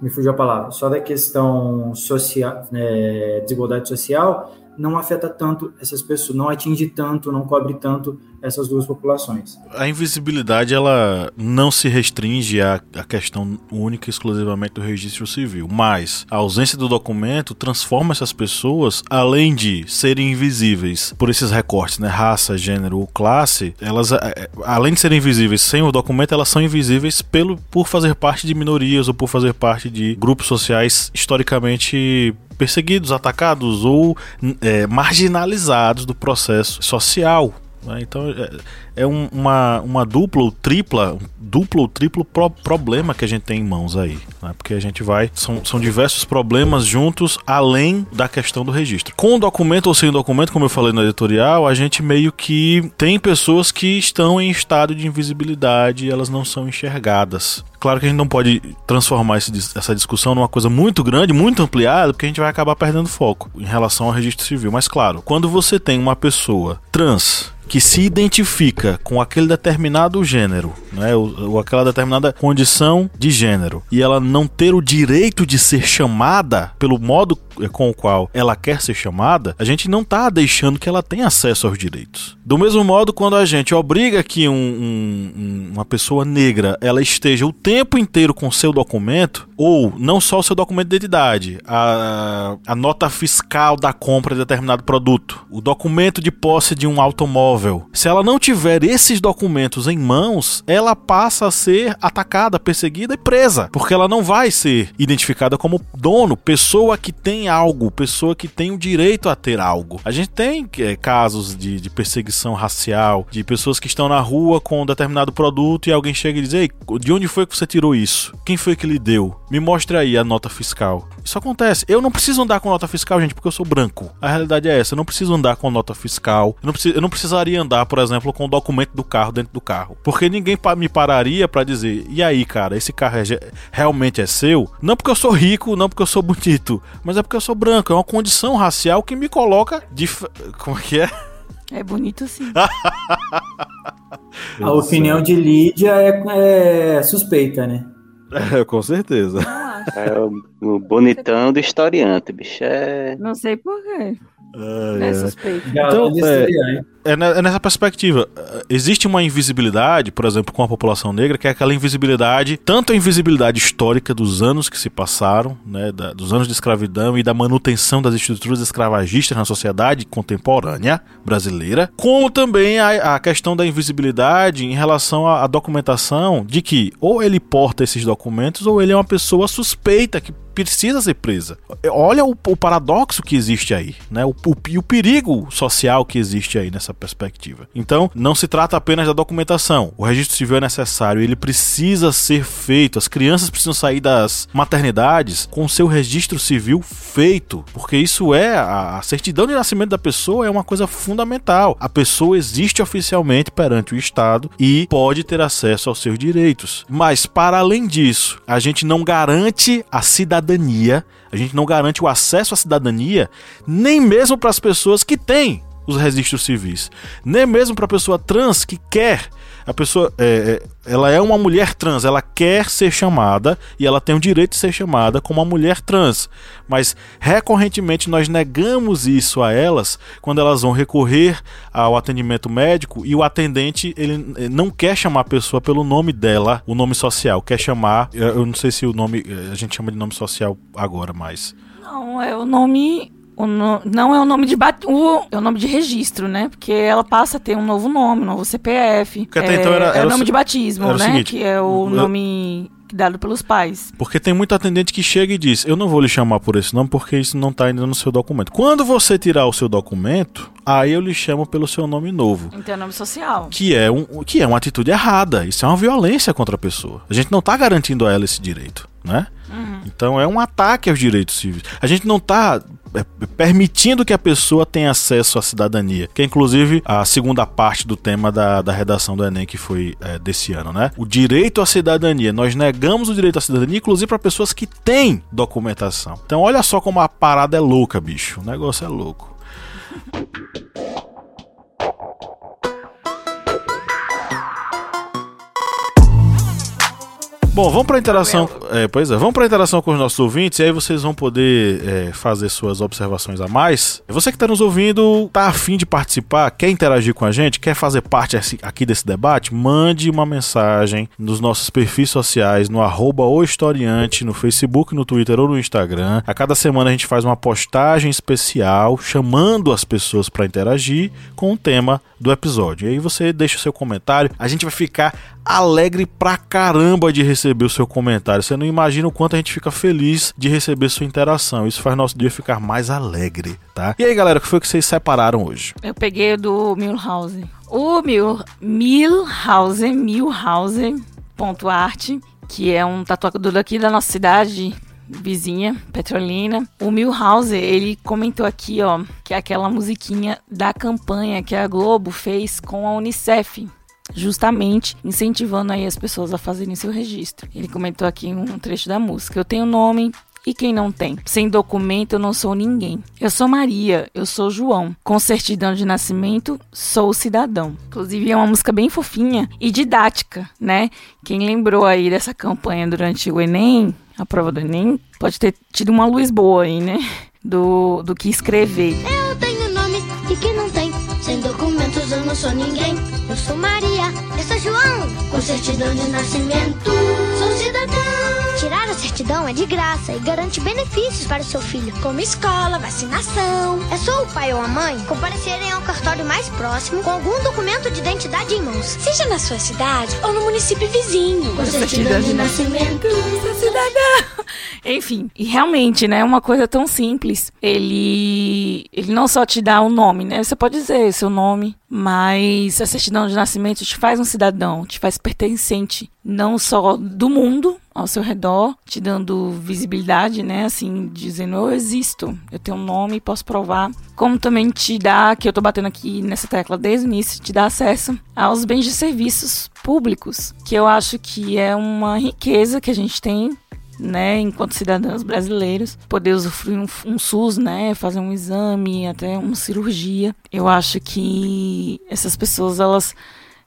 me fugiu a palavra, só da questão social, né, desigualdade social, não afeta tanto essas pessoas, não atinge tanto, não cobre tanto essas duas populações. A invisibilidade ela não se restringe à, à questão única e exclusivamente do registro civil, mas a ausência do documento transforma essas pessoas, além de serem invisíveis por esses recortes, né, raça, gênero ou classe, elas é, além de serem invisíveis sem o documento, elas são invisíveis pelo por fazer parte de minorias ou por fazer parte de grupos sociais historicamente perseguidos, atacados ou é, marginalizados do processo social. Né? Então é, é um, uma, uma dupla ou tripla, duplo ou triplo pro problema que a gente tem em mãos aí. Né? Porque a gente vai. São, são diversos problemas juntos, além da questão do registro. Com documento ou sem documento, como eu falei no editorial, a gente meio que tem pessoas que estão em estado de invisibilidade e elas não são enxergadas. Claro que a gente não pode transformar esse, essa discussão numa coisa muito grande, muito ampliada, porque a gente vai acabar perdendo foco em relação ao registro civil. Mas claro, quando você tem uma pessoa trans que se identifica com aquele determinado gênero, né, ou, ou, aquela determinada condição de gênero, e ela não ter o direito de ser chamada pelo modo com o qual ela quer ser chamada, a gente não está deixando que ela tenha acesso aos direitos. Do mesmo modo, quando a gente obriga que um, um, uma pessoa negra ela esteja o tempo inteiro com seu documento, ou não só o seu documento de identidade, a, a nota fiscal da compra de determinado produto, o documento de posse de um automóvel. Se ela não tiver esses documentos em mãos, ela passa a ser atacada, perseguida e presa, porque ela não vai ser identificada como dono, pessoa que tem algo, pessoa que tem o direito a ter algo. A gente tem é, casos de, de perseguição racial, de pessoas que estão na rua com um determinado produto e alguém chega e diz: Ei, de onde foi que você tirou isso? Quem foi que lhe deu? Me mostre aí a nota fiscal. Isso acontece. Eu não preciso andar com nota fiscal, gente, porque eu sou branco. A realidade é essa. Eu não preciso andar com nota fiscal. Eu não, preciso, eu não precisaria andar, por exemplo, com o documento do carro dentro do carro. Porque ninguém me pararia para dizer: e aí, cara, esse carro é, realmente é seu? Não porque eu sou rico, não porque eu sou bonito, mas é porque eu sou branco. É uma condição racial que me coloca de. Como é que é? É bonito sim. A opinião de Lídia é, é suspeita, né? É, com certeza. É o, o bonitão do historiante, bicho. É... Não sei porquê. É, é suspeito. Então, é, é, é, nessa perspectiva. Existe uma invisibilidade, por exemplo, com a população negra, que é aquela invisibilidade, tanto a invisibilidade histórica dos anos que se passaram, né, da, dos anos de escravidão e da manutenção das estruturas escravagistas na sociedade contemporânea brasileira, como também a, a questão da invisibilidade em relação à, à documentação de que ou ele porta esses documentos ou ele é uma pessoa suspeita que precisa ser presa. Olha o, o paradoxo que existe aí, né? O, o, o perigo social que existe aí nessa perspectiva. Então, não se trata apenas da documentação. O registro civil é necessário, ele precisa ser feito. As crianças precisam sair das maternidades com seu registro civil feito, porque isso é a, a certidão de nascimento da pessoa é uma coisa fundamental. A pessoa existe oficialmente perante o Estado e pode ter acesso aos seus direitos. Mas para além disso, a gente não garante a cidadania cidadania, a gente não garante o acesso à cidadania nem mesmo para as pessoas que têm os registros civis, nem mesmo para a pessoa trans que quer a pessoa é, é, ela é uma mulher trans, ela quer ser chamada e ela tem o direito de ser chamada como uma mulher trans, mas recorrentemente nós negamos isso a elas quando elas vão recorrer ao atendimento médico e o atendente ele eh, não quer chamar a pessoa pelo nome dela, o nome social, quer chamar, eu não sei se o nome a gente chama de nome social agora, mas não, é o nome no, não é o nome de bat, o, é o nome de registro, né? Porque ela passa a ter um novo nome, um novo CPF. Porque até é, então era, era é o nome de batismo, né? Seguinte, que é o eu, nome dado pelos pais. Porque tem muito atendente que chega e diz: Eu não vou lhe chamar por esse nome porque isso não está ainda no seu documento. Quando você tirar o seu documento, aí eu lhe chamo pelo seu nome novo. Então é nome social. Que é, um, que é uma atitude errada. Isso é uma violência contra a pessoa. A gente não está garantindo a ela esse direito, né? Uhum. Então é um ataque aos direitos civis. A gente não está permitindo que a pessoa tenha acesso à cidadania, que é inclusive a segunda parte do tema da, da redação do Enem que foi é, desse ano, né? O direito à cidadania. Nós negamos o direito à cidadania, inclusive para pessoas que têm documentação. Então olha só como a parada é louca, bicho. O negócio é louco. Bom, vamos para a interação. É, pois é, vamos para interação com os nossos ouvintes e aí vocês vão poder é, fazer suas observações a mais. Você que está nos ouvindo, tá afim de participar, quer interagir com a gente, quer fazer parte aqui desse debate, mande uma mensagem nos nossos perfis sociais, no arroba o historiante, no Facebook, no Twitter ou no Instagram. A cada semana a gente faz uma postagem especial chamando as pessoas para interagir com o tema do episódio. E aí você deixa o seu comentário, a gente vai ficar alegre pra caramba de receber o seu comentário. Você não imagina o quanto a gente fica feliz de receber sua interação. Isso faz nosso dia ficar mais alegre, tá? E aí, galera, o que foi que vocês separaram hoje? Eu peguei do Milhouse. O Mil, Milhouse, Milhouse, ponto arte, que é um tatuador aqui da nossa cidade, vizinha, Petrolina. O Milhouse, ele comentou aqui, ó, que é aquela musiquinha da campanha que a Globo fez com a Unicef justamente incentivando aí as pessoas a fazerem seu registro. Ele comentou aqui um trecho da música. Eu tenho nome, e quem não tem? Sem documento eu não sou ninguém. Eu sou Maria, eu sou João. Com certidão de nascimento, sou cidadão. Inclusive é uma música bem fofinha e didática, né? Quem lembrou aí dessa campanha durante o Enem, a prova do Enem, pode ter tido uma luz boa aí, né? Do, do que escrever. Eu tenho nome e quem não tem? Sem documentos eu não sou ninguém. Sou Maria, eu sou João. Com certidão de nascimento, sou cidadão. Tirar a certidão é de graça e garante benefícios para o seu filho, como escola, vacinação. É só o pai ou a mãe comparecerem ao cartório mais próximo com algum documento de identidade em mãos, seja na sua cidade ou no município vizinho. Com certidão de nascimento, cidadão. Enfim, e realmente, né, uma coisa tão simples. Ele ele não só te dá o um nome, né? Você pode dizer seu nome, mas a certidão de nascimento te faz um cidadão, te faz pertencente não só do mundo ao seu redor, te dando visibilidade, né, assim, dizendo eu existo, eu tenho um nome e posso provar, como também te dá, que eu tô batendo aqui nessa tecla desde o início, te dá acesso aos bens de serviços públicos, que eu acho que é uma riqueza que a gente tem né, enquanto cidadãos brasileiros, poder usufruir um, um, SUS, né, fazer um exame, até uma cirurgia. Eu acho que essas pessoas elas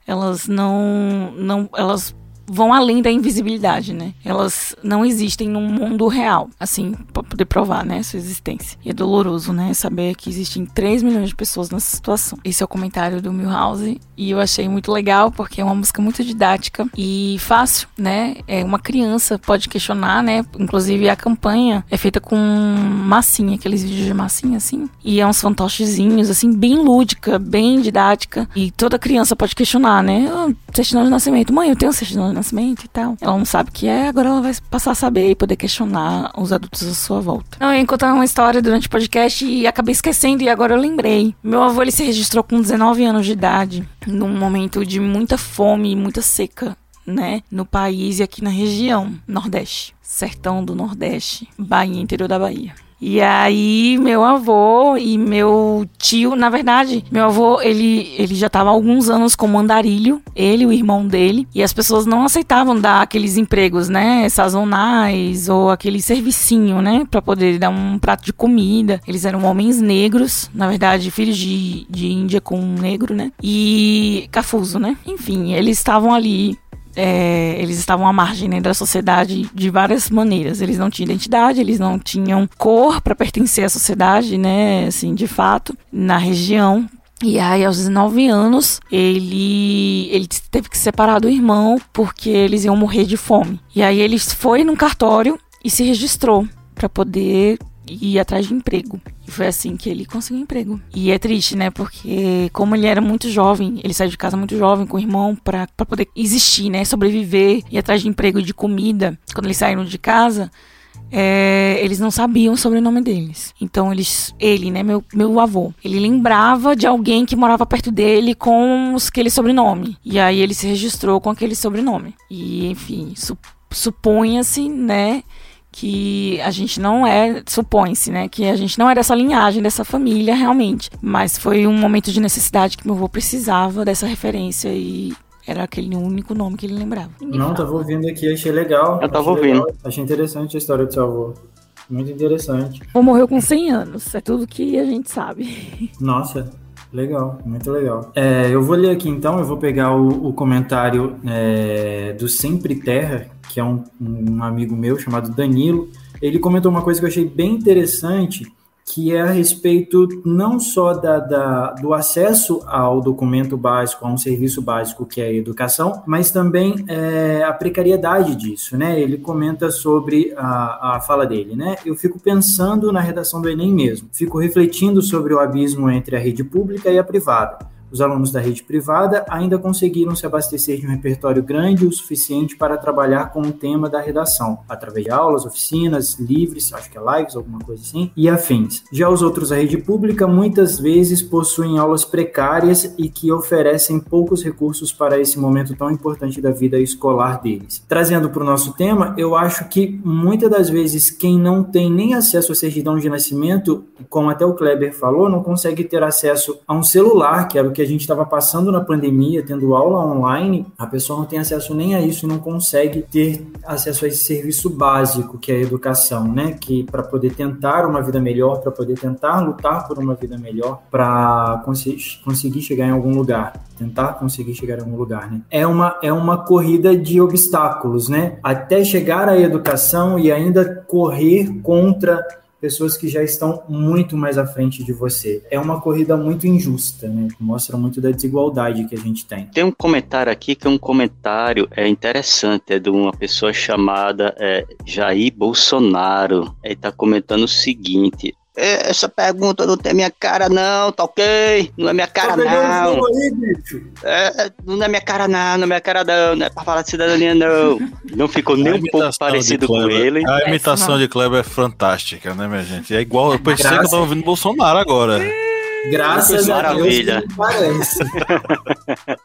elas não não elas vão além da invisibilidade, né? Elas não existem num mundo real, assim, para poder provar, né, sua existência. E é doloroso, né, saber que existem 3 milhões de pessoas nessa situação. Esse é o comentário do Milhouse e eu achei muito legal porque é uma música muito didática e fácil, né? É uma criança pode questionar, né? Inclusive a campanha é feita com massinha, aqueles vídeos de massinha assim, e é uns fantochezinhos assim bem lúdica, bem didática e toda criança pode questionar, né? Oh, certidão de nascimento, mãe, eu tenho certidão nascimento e tal. Ela não sabe o que é, agora ela vai passar a saber e poder questionar os adultos à sua volta. Eu ia contar uma história durante o podcast e acabei esquecendo e agora eu lembrei. Meu avô ele se registrou com 19 anos de idade, num momento de muita fome e muita seca né, no país e aqui na região Nordeste, sertão do Nordeste, Bahia, interior da Bahia. E aí, meu avô e meu tio, na verdade, meu avô, ele, ele já estava há alguns anos como andarilho, ele o irmão dele, e as pessoas não aceitavam dar aqueles empregos, né, sazonais ou aquele servicinho, né, para poder dar um prato de comida. Eles eram homens negros, na verdade, filhos de, de Índia com um negro, né, e cafuso, né. Enfim, eles estavam ali é, eles estavam à margem né, da sociedade de várias maneiras. Eles não tinham identidade, eles não tinham cor para pertencer à sociedade, né, assim, de fato, na região. E aí, aos 19 anos, ele, ele teve que se separar do irmão porque eles iam morrer de fome. E aí, ele foi num cartório e se registrou para poder ir atrás de emprego. E foi assim que ele conseguiu emprego. E é triste, né? Porque como ele era muito jovem, ele saiu de casa muito jovem com o irmão para poder existir, né? Sobreviver, ir atrás de emprego e de comida. Quando eles saíram de casa, é, eles não sabiam o sobrenome deles. Então eles, ele, né, meu, meu avô, ele lembrava de alguém que morava perto dele com aquele sobrenome. E aí ele se registrou com aquele sobrenome. E enfim, su, supunha-se, né, que a gente não é, supõe-se, né, que a gente não é dessa linhagem, dessa família realmente. Mas foi um momento de necessidade que meu avô precisava dessa referência e era aquele único nome que ele lembrava. Ninguém não, tava ouvindo aqui, achei legal. Eu tava achei ouvindo. Legal. Achei interessante a história do seu avô. Muito interessante. Ou morreu com 100 anos, é tudo que a gente sabe. Nossa, Legal, muito legal. É, eu vou ler aqui então, eu vou pegar o, o comentário é, do Sempre Terra, que é um, um amigo meu chamado Danilo. Ele comentou uma coisa que eu achei bem interessante que é a respeito não só da, da, do acesso ao documento básico, a um serviço básico que é a educação, mas também é, a precariedade disso, né? Ele comenta sobre a, a fala dele, né? Eu fico pensando na redação do Enem mesmo, fico refletindo sobre o abismo entre a rede pública e a privada os alunos da rede privada ainda conseguiram se abastecer de um repertório grande o suficiente para trabalhar com o tema da redação, através de aulas, oficinas, livres, acho que é lives, alguma coisa assim, e afins. Já os outros da rede pública muitas vezes possuem aulas precárias e que oferecem poucos recursos para esse momento tão importante da vida escolar deles. Trazendo para o nosso tema, eu acho que muitas das vezes quem não tem nem acesso à certidão de nascimento, como até o Kleber falou, não consegue ter acesso a um celular, que era o que a gente estava passando na pandemia, tendo aula online, a pessoa não tem acesso nem a isso não consegue ter acesso a esse serviço básico que é a educação, né? Que para poder tentar uma vida melhor, para poder tentar lutar por uma vida melhor, para cons conseguir chegar em algum lugar, tentar conseguir chegar em algum lugar, né? É uma é uma corrida de obstáculos, né? Até chegar à educação e ainda correr contra pessoas que já estão muito mais à frente de você. É uma corrida muito injusta, né? Mostra muito da desigualdade que a gente tem. Tem um comentário aqui que é um comentário é interessante, é de uma pessoa chamada é, Jair Bolsonaro. Ele está comentando o seguinte: "É, essa pergunta não tem minha cara, não, tá ok? Não é minha cara, Tá pegando não. fogo aí, bicho. É, não é minha cara, não, não é minha cara, não. Não é pra falar de cidadania, não. Não ficou nem A um pouco parecido com ele. A imitação de Kleber é fantástica, né, minha gente? É igual, eu pensei que eu Graças- tava ouvindo Bolsonaro agora. Graças a Deus Maravilha. que não parece.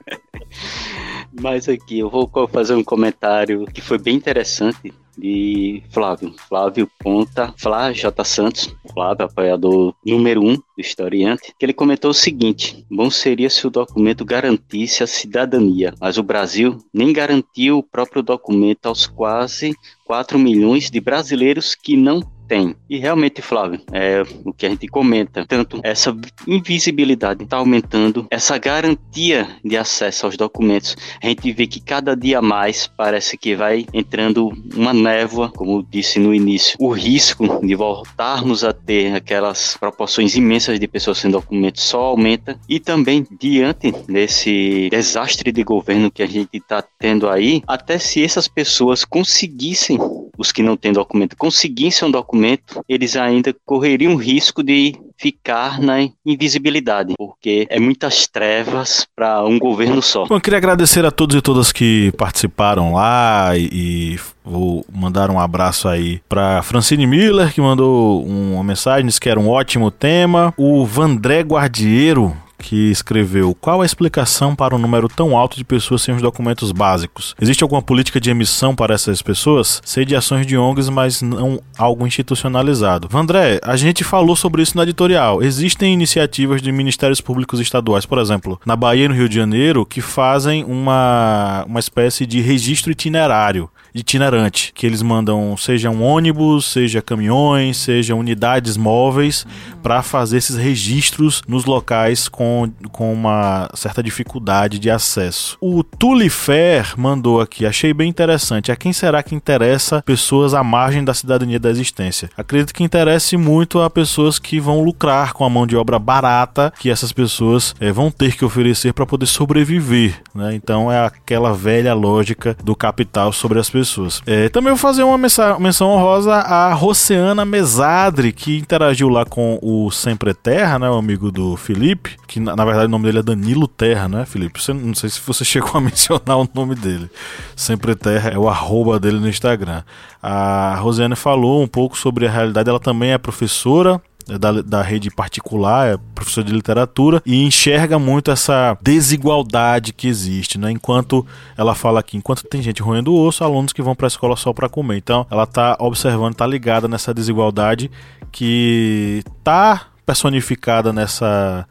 Mas aqui eu vou fazer um comentário que foi bem interessante de Flávio. Flávio Ponta, Flá J. Santos, Flávio, apoiador número um do historiante, que ele comentou o seguinte: bom seria se o documento garantisse a cidadania, mas o Brasil nem garantiu o próprio documento aos quase 4 milhões de brasileiros que não tem. E realmente, Flávio, é o que a gente comenta. Tanto essa invisibilidade está aumentando, essa garantia de acesso aos documentos. A gente vê que cada dia mais parece que vai entrando uma névoa, como eu disse no início. O risco de voltarmos a ter aquelas proporções imensas de pessoas sem documentos só aumenta. E também, diante desse desastre de governo que a gente está tendo aí, até se essas pessoas conseguissem, os que não têm documento, conseguissem um documento, eles ainda correriam risco de ficar na invisibilidade, porque é muitas trevas para um governo só. Bom, eu queria agradecer a todos e todas que participaram lá e, e vou mandar um abraço aí para Francine Miller, que mandou uma mensagem, disse que era um ótimo tema. O Vandré Guardiero, que escreveu: Qual a explicação para um número tão alto de pessoas sem os documentos básicos? Existe alguma política de emissão para essas pessoas? Sei de ações de ONGs, mas não algo institucionalizado. Vandré, a gente falou sobre isso na editorial. Existem iniciativas de ministérios públicos estaduais, por exemplo, na Bahia e no Rio de Janeiro, que fazem uma, uma espécie de registro itinerário itinerante, que eles mandam seja um ônibus, seja caminhões, seja unidades móveis para fazer esses registros nos locais com, com uma certa dificuldade de acesso. O Tulifer mandou aqui, achei bem interessante. A quem será que interessa pessoas à margem da cidadania da existência? Acredito que interesse muito a pessoas que vão lucrar com a mão de obra barata que essas pessoas eh, vão ter que oferecer para poder sobreviver. Né? Então é aquela velha lógica do capital sobre as pessoas. Eh, também vou fazer uma menção honrosa a Roceana Mesadre, que interagiu lá com o Sempre Terra, né, o amigo do Felipe, que na, na verdade o nome dele é Danilo Terra, né, Felipe? Você, não sei se você chegou a mencionar o nome dele. Sempre Terra é o arroba dele no Instagram. A Rosiane falou um pouco sobre a realidade, ela também é professora é da, da rede particular, é professor de literatura e enxerga muito essa desigualdade que existe, né? Enquanto ela fala aqui, enquanto tem gente roendo o osso, alunos que vão para a escola só para comer. Então, ela tá observando, tá ligada nessa desigualdade que tá personificada nessa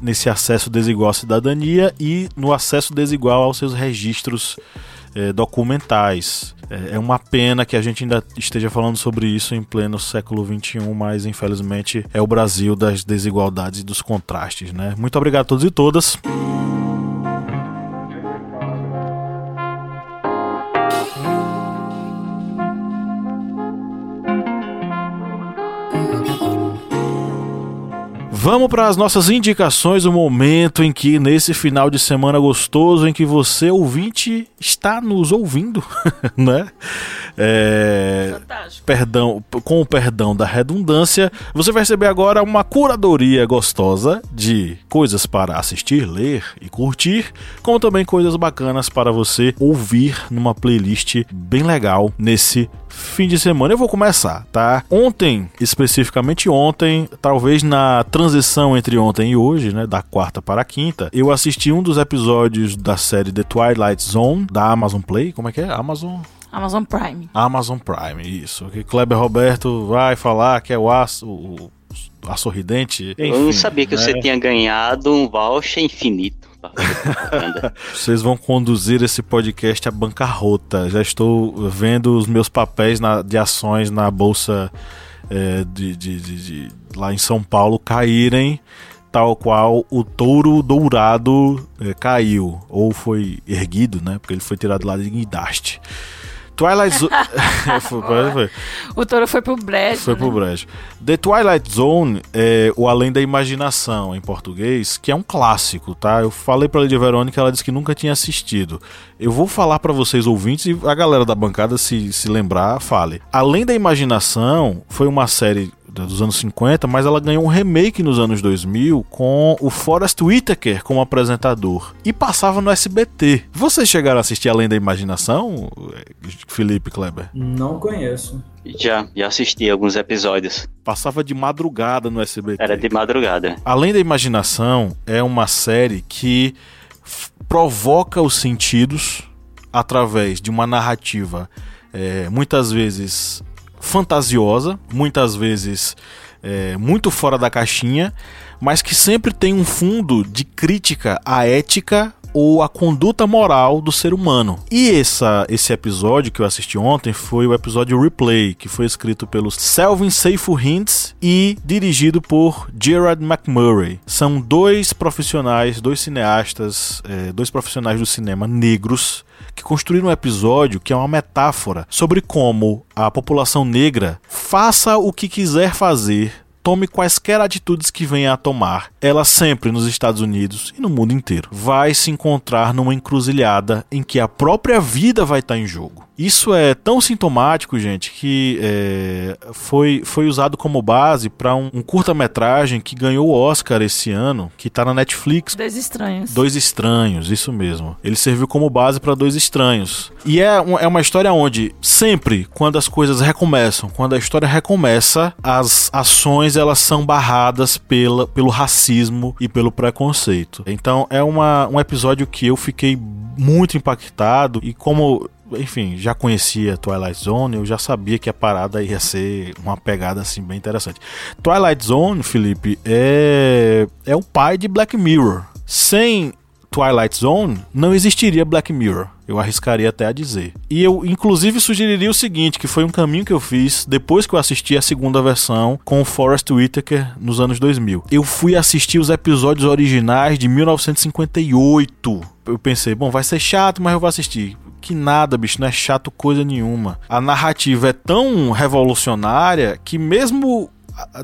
nesse acesso desigual à cidadania e no acesso desigual aos seus registros eh, documentais. É é uma pena que a gente ainda esteja falando sobre isso em pleno século XXI, mas infelizmente é o Brasil das desigualdades e dos contrastes, né? Muito obrigado a todos e todas. Vamos para as nossas indicações, o momento em que, nesse final de semana gostoso, em que você, ouvinte, está nos ouvindo, né? É, Fantástico. perdão, com o perdão da redundância, você vai receber agora uma curadoria gostosa de coisas para assistir, ler e curtir, como também coisas bacanas para você ouvir numa playlist bem legal nesse fim de semana. Eu vou começar, tá? Ontem, especificamente ontem, talvez na transição entre ontem e hoje, né, da quarta para a quinta, eu assisti um dos episódios da série The Twilight Zone da Amazon Play, como é que é? Amazon Amazon Prime. Amazon Prime, isso. Que Kleber Roberto vai falar que é o aço, o, a sorridente. Eu não Enfim, sabia que né? você tinha ganhado um voucher infinito. Vocês vão conduzir esse podcast à bancarrota. Já estou vendo os meus papéis na- de ações na bolsa é, de, de- de- de- lá em São Paulo caírem, tal qual o touro dourado é, caiu ou foi erguido, né? Porque ele foi tirado lá de guindaste. Twilight Zone. foi. O touro foi pro brejo. Foi né? pro brejo. The Twilight Zone é o Além da Imaginação em português, que é um clássico, tá? Eu falei pra Lídia Verônica, ela disse que nunca tinha assistido. Eu vou falar pra vocês ouvintes e a galera da bancada se, se lembrar, fale. Além da Imaginação foi uma série dos anos 50, mas ela ganhou um remake nos anos 2000 com o Forrest Whitaker como apresentador e passava no SBT. Vocês chegaram a assistir Além da Imaginação, Felipe Kleber? Não conheço. Já, já assisti alguns episódios. Passava de madrugada no SBT. Era de madrugada. Além da Imaginação, é uma série que provoca os sentidos através de uma narrativa é, muitas vezes fantasiosa, muitas vezes é, muito fora da caixinha, mas que sempre tem um fundo de crítica à ética ou à conduta moral do ser humano. E essa, esse episódio que eu assisti ontem foi o episódio Replay, que foi escrito pelo Selvin Seyfo Hintz e dirigido por Gerard McMurray. São dois profissionais, dois cineastas, é, dois profissionais do cinema negros que construíram um episódio que é uma metáfora sobre como a população negra faça o que quiser fazer, tome quaisquer atitudes que venha a tomar, ela sempre nos Estados Unidos e no mundo inteiro vai se encontrar numa encruzilhada em que a própria vida vai estar em jogo. Isso é tão sintomático, gente, que é, foi, foi usado como base para um, um curta-metragem que ganhou o Oscar esse ano, que tá na Netflix, Dois estranhos. Dois Estranhos, isso mesmo. Ele serviu como base para Dois Estranhos. E é, um- é uma história onde, sempre, quando as coisas recomeçam, quando a história recomeça, as ações elas são barradas pela, pelo racismo e pelo preconceito. Então é uma, um episódio que eu fiquei muito impactado e como. Enfim, já conhecia Twilight Zone, eu já sabia que a parada ia ser uma pegada assim bem interessante. Twilight Zone, Felipe, é, é o pai de Black Mirror. Sem Twilight Zone, não existiria Black Mirror. Eu arriscaria até a dizer. E eu, inclusive, sugeriria o seguinte: que foi um caminho que eu fiz depois que eu assisti a segunda versão com Forrest Whitaker nos anos 2000. Eu fui assistir os episódios originais de 1958. Eu pensei, bom, vai ser chato, mas eu vou assistir. Que nada, bicho, não é chato coisa nenhuma. A narrativa é tão revolucionária que mesmo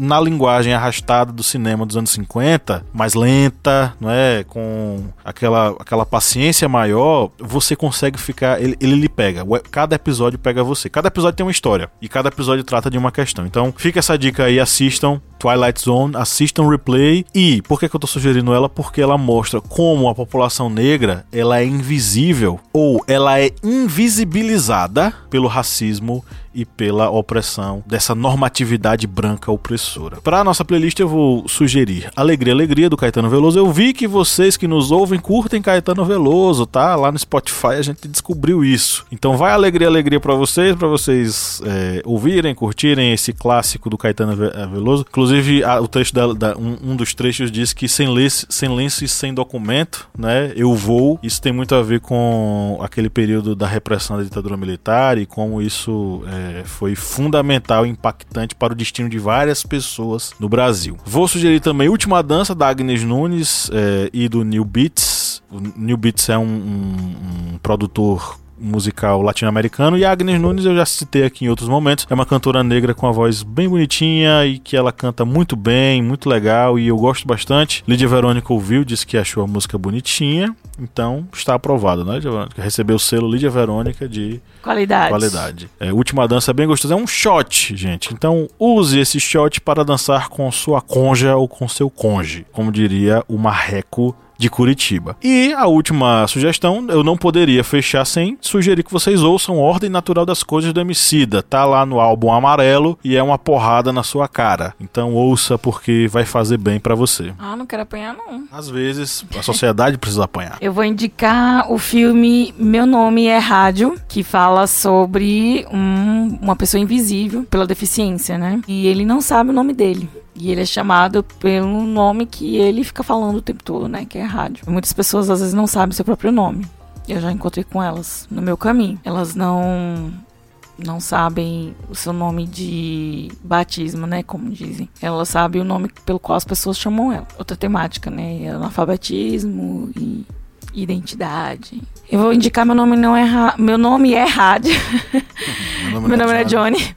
na linguagem arrastada do cinema dos anos 50, mais lenta, não é, com aquela, aquela paciência maior, você consegue ficar, ele, ele lhe pega. Cada episódio pega você. Cada episódio tem uma história e cada episódio trata de uma questão. Então, fica essa dica aí, assistam Twilight Zone, assistam Replay e por que, que eu tô sugerindo ela? Porque ela mostra como a população negra, ela é invisível ou ela é invisibilizada pelo racismo e pela opressão dessa normatividade branca opressora. Para nossa playlist eu vou sugerir Alegria, Alegria do Caetano Veloso. Eu vi que vocês que nos ouvem curtem Caetano Veloso, tá? Lá no Spotify a gente descobriu isso. Então vai Alegria, Alegria para vocês, para vocês é, ouvirem, curtirem esse clássico do Caetano eh, Veloso. Inclusive a- o trecho da, da- um, um dos trechos diz que sem lenço, sem lenço e sem documento, né? Eu vou. Isso tem muito a ver com aquele período da repressão da ditadura militar e como isso é, foi fundamental e impactante para o destino de várias pessoas no Brasil. Vou sugerir também Última Dança da Agnes Nunes é, e do New Beats. O New Beats é um, um- um produtor musical latino-americano e a Agnes Nunes eu já citei aqui em outros momentos é uma cantora negra com a voz bem bonitinha e que ela canta muito bem muito legal e eu gosto bastante Lídia Verônica ouviu disse que achou a música bonitinha então está aprovado né Lídia Verônica recebeu o selo Lídia Verônica de Qualidade. qualidade. É, última dança é bem gostosa. É um shot, gente. Então use esse shot para dançar com sua conja ou com seu conge, como diria o marreco de Curitiba. E a última sugestão, eu não poderia fechar sem sugerir que vocês ouçam Ordem Natural das Coisas do Emicida. Tá lá no álbum Amarelo e é uma porrada na sua cara. Então ouça porque vai fazer bem para você. Ah, não quero apanhar, não. Às vezes a sociedade precisa apanhar. Eu vou indicar o filme Meu Nome é Rádio, que fala sobre um- uma pessoa invisível pela deficiência, né? E ele não sabe o nome dele. E ele é chamado pelo nome que ele fica falando o tempo todo, né? Que é rádio. Muitas pessoas às vezes não sabem seu próprio nome. Eu já encontrei com elas no meu caminho. Elas não não sabem o seu nome de batismo, né? Como dizem. Elas sabem o nome pelo qual as pessoas chamam ela. Outra temática, né? Analfabetismo e identidade. Eu vou indicar meu nome não é Ra- meu nome é Rádio. Meu nome, meu nome é Johnny.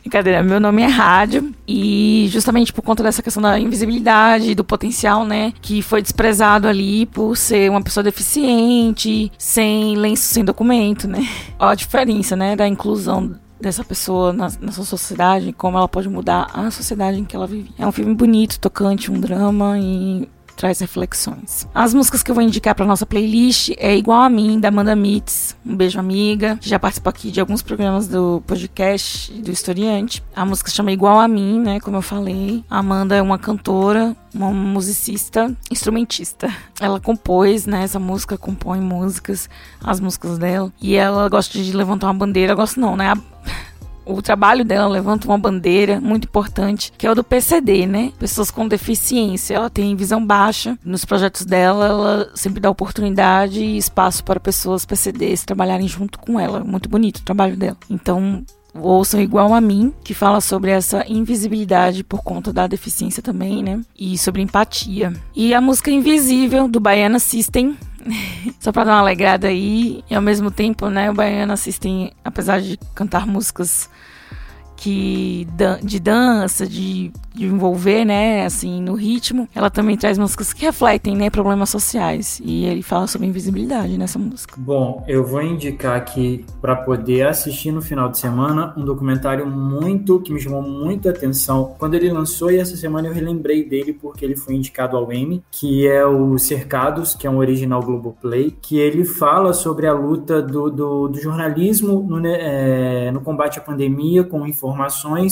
Brincadeira, meu nome é Rádio e justamente por conta dessa questão da invisibilidade, do potencial, né, que foi desprezado ali por ser uma pessoa deficiente, sem lenço, sem documento, né? Ó a diferença, né, da inclusão dessa pessoa na, na sua sociedade, como ela pode mudar a sociedade em que ela vive. É um filme bonito, tocante, um drama e traz reflexões. As músicas que eu vou indicar para nossa playlist é Igual a Mim, da Amanda Mitz. Um beijo, amiga. Já participou aqui de alguns programas do podcast do Historiante. A música chama Igual a Mim, né? Como eu falei. A Amanda é uma cantora, uma musicista, instrumentista. Ela compôs, né? Essa música compõe músicas, as músicas dela. E ela gosta de levantar uma bandeira. Gosto não, né? A- o trabalho dela levanta uma bandeira muito importante, que é o do PCD, né? Pessoas com deficiência. Ela tem visão baixa. Nos projetos dela, ela sempre dá oportunidade e espaço para pessoas PCDs trabalharem junto com ela. Muito bonito o trabalho dela. Então, ouçam igual a mim, que fala sobre essa invisibilidade por conta da deficiência também, né? E sobre empatia. E a música Invisível, do Baiana System, só pra dar uma alegrada aí. E ao mesmo tempo, né, o Baiana System, apesar de cantar músicas que de dança, de, de envolver, né, assim, no ritmo, ela também traz músicas que refletem, né, problemas sociais. E ele fala sobre invisibilidade nessa música. Bom, eu vou indicar aqui para poder assistir no final de semana um documentário muito que me chamou muita atenção quando ele lançou e essa semana eu relembrei dele porque ele foi indicado ao Emmy, que é o Cercados, que é um original Globoplay, que ele fala sobre a luta do, do, do jornalismo no, é, no combate à pandemia com informações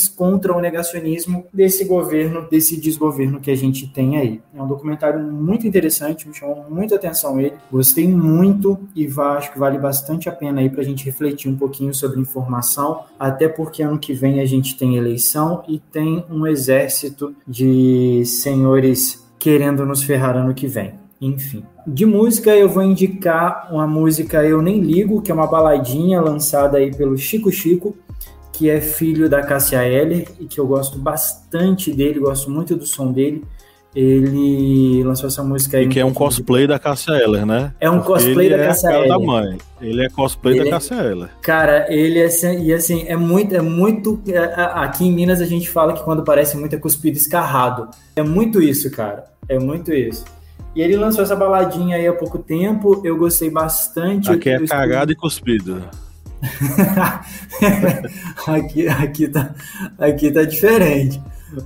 contra o negacionismo desse governo, desse desgoverno que a gente tem aí. É um documentário muito interessante, me chamou muita atenção ele. Gostei muito e acho que vale bastante a pena aí para a gente refletir um pouquinho sobre informação, até porque ano que vem a gente tem eleição e tem um exército de senhores querendo nos ferrar ano que vem. Enfim. De música eu vou indicar uma música Eu Nem Ligo, que é uma baladinha lançada aí pelo Chico Chico, que é filho da Cássia Eller e que eu gosto bastante dele, gosto muito do som dele. Ele lançou essa música aí. E que é um cosplay da Cássia Eller, né? É um Porque cosplay da é Cássia cara da Eller. mãe. Ele é cosplay Ele da é- Cássia Eller. Cara, ele é assim, e assim, é muito, é muito. é, Aqui em Minas a gente fala que quando parece muito é cuspido escarrado. É muito isso, cara. É muito isso. E ele lançou essa baladinha aí há pouco tempo. Eu gostei bastante. Aqui Eu é cagado e cuspido. aqui, aqui, tá, aqui tá diferente.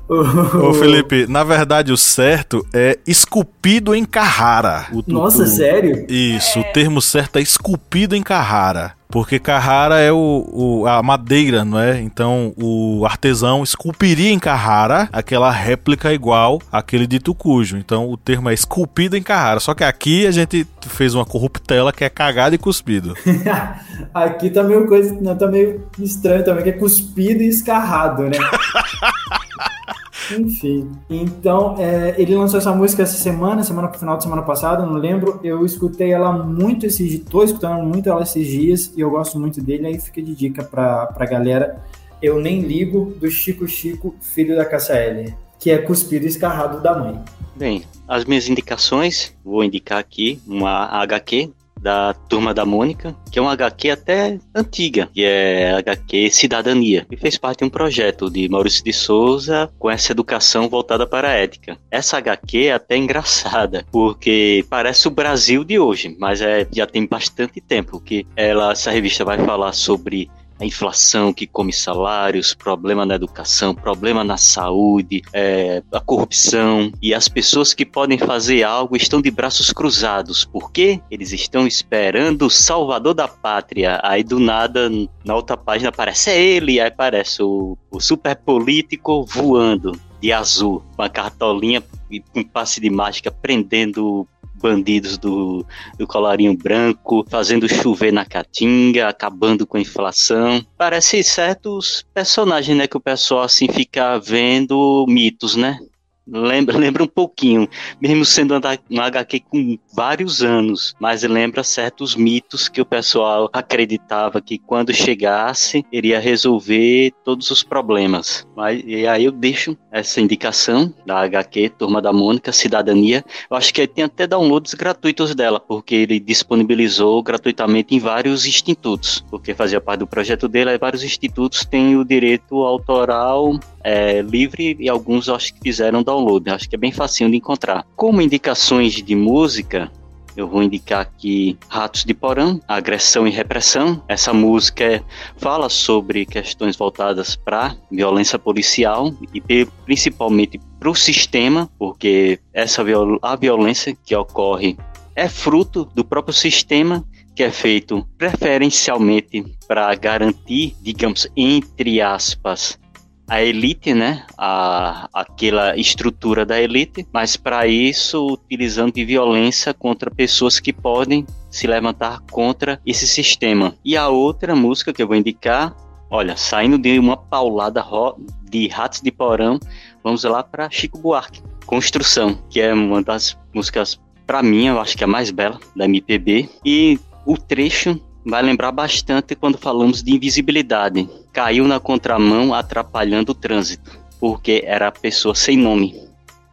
O- Ô, Felipe, na verdade o certo é esculpido em Carrara. O- Nossa, o- sério? Isso, o termo certo é esculpido em Carrara. Porque Carrara é o, o- a madeira, não é? Então o artesão esculpiria em Carrara aquela réplica igual àquele de Tucujo. Então o termo é esculpido em Carrara. Só que aqui a gente fez uma corruptela que é cagado e cuspido. Aqui tá meio coisa, não, tá meio estranho também, que é cuspido e escarrado, né? Enfim, então é, ele lançou essa música essa semana, semana final de semana passada, não lembro. Eu escutei ela muito esses dias, tô escutando muito ela esses dias e eu gosto muito dele. Aí fica de dica pra, pra galera. Eu nem ligo do Chico Chico, filho da Eller, que é cuspido escarrado da mãe. Bem, as minhas indicações, vou indicar aqui uma HQ da Turma da Mônica, que é uma HQ até antiga, que é HQ Cidadania, que fez parte de um projeto de Maurício de Souza com essa educação voltada para a ética. Essa HQ é até engraçada, porque parece o Brasil de hoje, mas é, já tem bastante tempo que ela, essa revista vai falar sobre a inflação que come salários, problema na educação, problema na saúde, é, a corrupção e as pessoas que podem fazer algo estão de braços cruzados. Por quê? Eles estão esperando o salvador da pátria. Aí do nada, na outra página aparece é ele, aí aparece o, o super político voando de azul, com a cartolinha e com passe de mágica prendendo bandidos do, do colarinho branco, fazendo chover na caatinga, acabando com a inflação. Parece certos personagens, né, que o pessoal assim fica vendo mitos, né? Lembra, lembra um pouquinho, mesmo sendo um HQ com vários anos, mas lembra certos mitos que o pessoal acreditava que quando chegasse iria resolver todos os problemas. Mas, e aí eu deixo essa indicação da HQ Turma da Mônica, Cidadania. Eu acho que tem até downloads gratuitos dela, porque ele disponibilizou gratuitamente em vários institutos, porque fazia parte do projeto dele, vários institutos têm o direito autoral é, livre e alguns acho que fizeram download. Acho que é bem facinho de encontrar. Como indicações de música, eu vou indicar aqui Ratos de Porão, Agressão e Repressão. Essa música fala sobre questões voltadas para violência policial e principalmente para o sistema, porque essa viol a violência que ocorre é fruto do próprio sistema que é feito preferencialmente para garantir, digamos, entre aspas, a elite, né? A, aquela estrutura da elite, mas para isso utilizando de violência contra pessoas que podem se levantar contra esse sistema. E a outra música que eu vou indicar, olha, saindo de uma paulada de Ratos de Porão, vamos lá para Chico Buarque, Construção, que é uma das músicas para mim, eu acho que é a mais bela da MPB e o trecho vai lembrar bastante quando falamos de invisibilidade. Caiu na contramão atrapalhando o trânsito, porque era a pessoa sem nome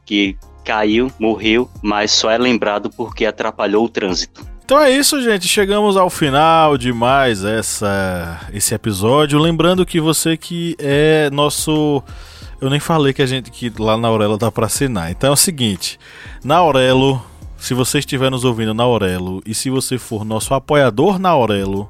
que caiu, morreu, mas só é lembrado porque atrapalhou o trânsito. Então é isso, gente. Chegamos ao final de mais essa, esse episódio. Lembrando que você que é nosso. Eu nem falei que a gente que lá na Aurelo dá para assinar. Então é o seguinte: na Aurelo se você estiver nos ouvindo na Aurelo e se você for nosso apoiador na Aurelo,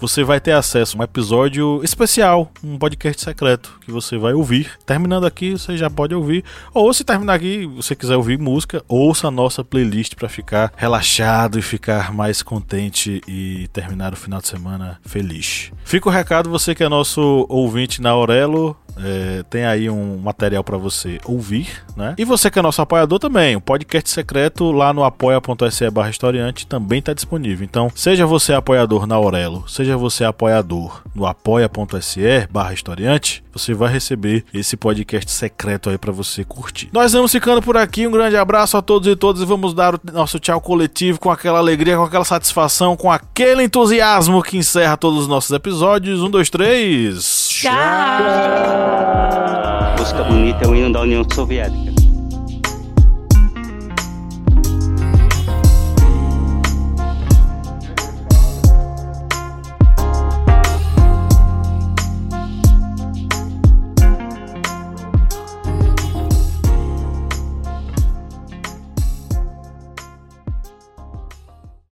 você vai ter acesso a um episódio especial, um podcast secreto que você vai ouvir. Terminando aqui, você já pode ouvir. Ou se terminar aqui, você quiser ouvir música, ouça a nossa playlist para ficar relaxado e ficar mais contente e terminar o final de semana feliz. Fica o recado, você que é nosso ouvinte na Aurelo, é, tem aí um material para você ouvir, né? E você que é nosso apoiador também, o podcast secreto lá no apoia.se barra historiante também está disponível. Então, seja você apoiador na Aurelo, seja você apoiador no apoia.se barra historiante, você vai receber esse podcast secreto aí para você curtir. Nós vamos ficando por aqui, um grande abraço a todos e todas e vamos dar o nosso tchau coletivo com aquela alegria, com aquela satisfação, com aquele entusiasmo que encerra todos os nossos episódios. Um, dois, três. Tchau! Música bonita é o hino da União Soviética.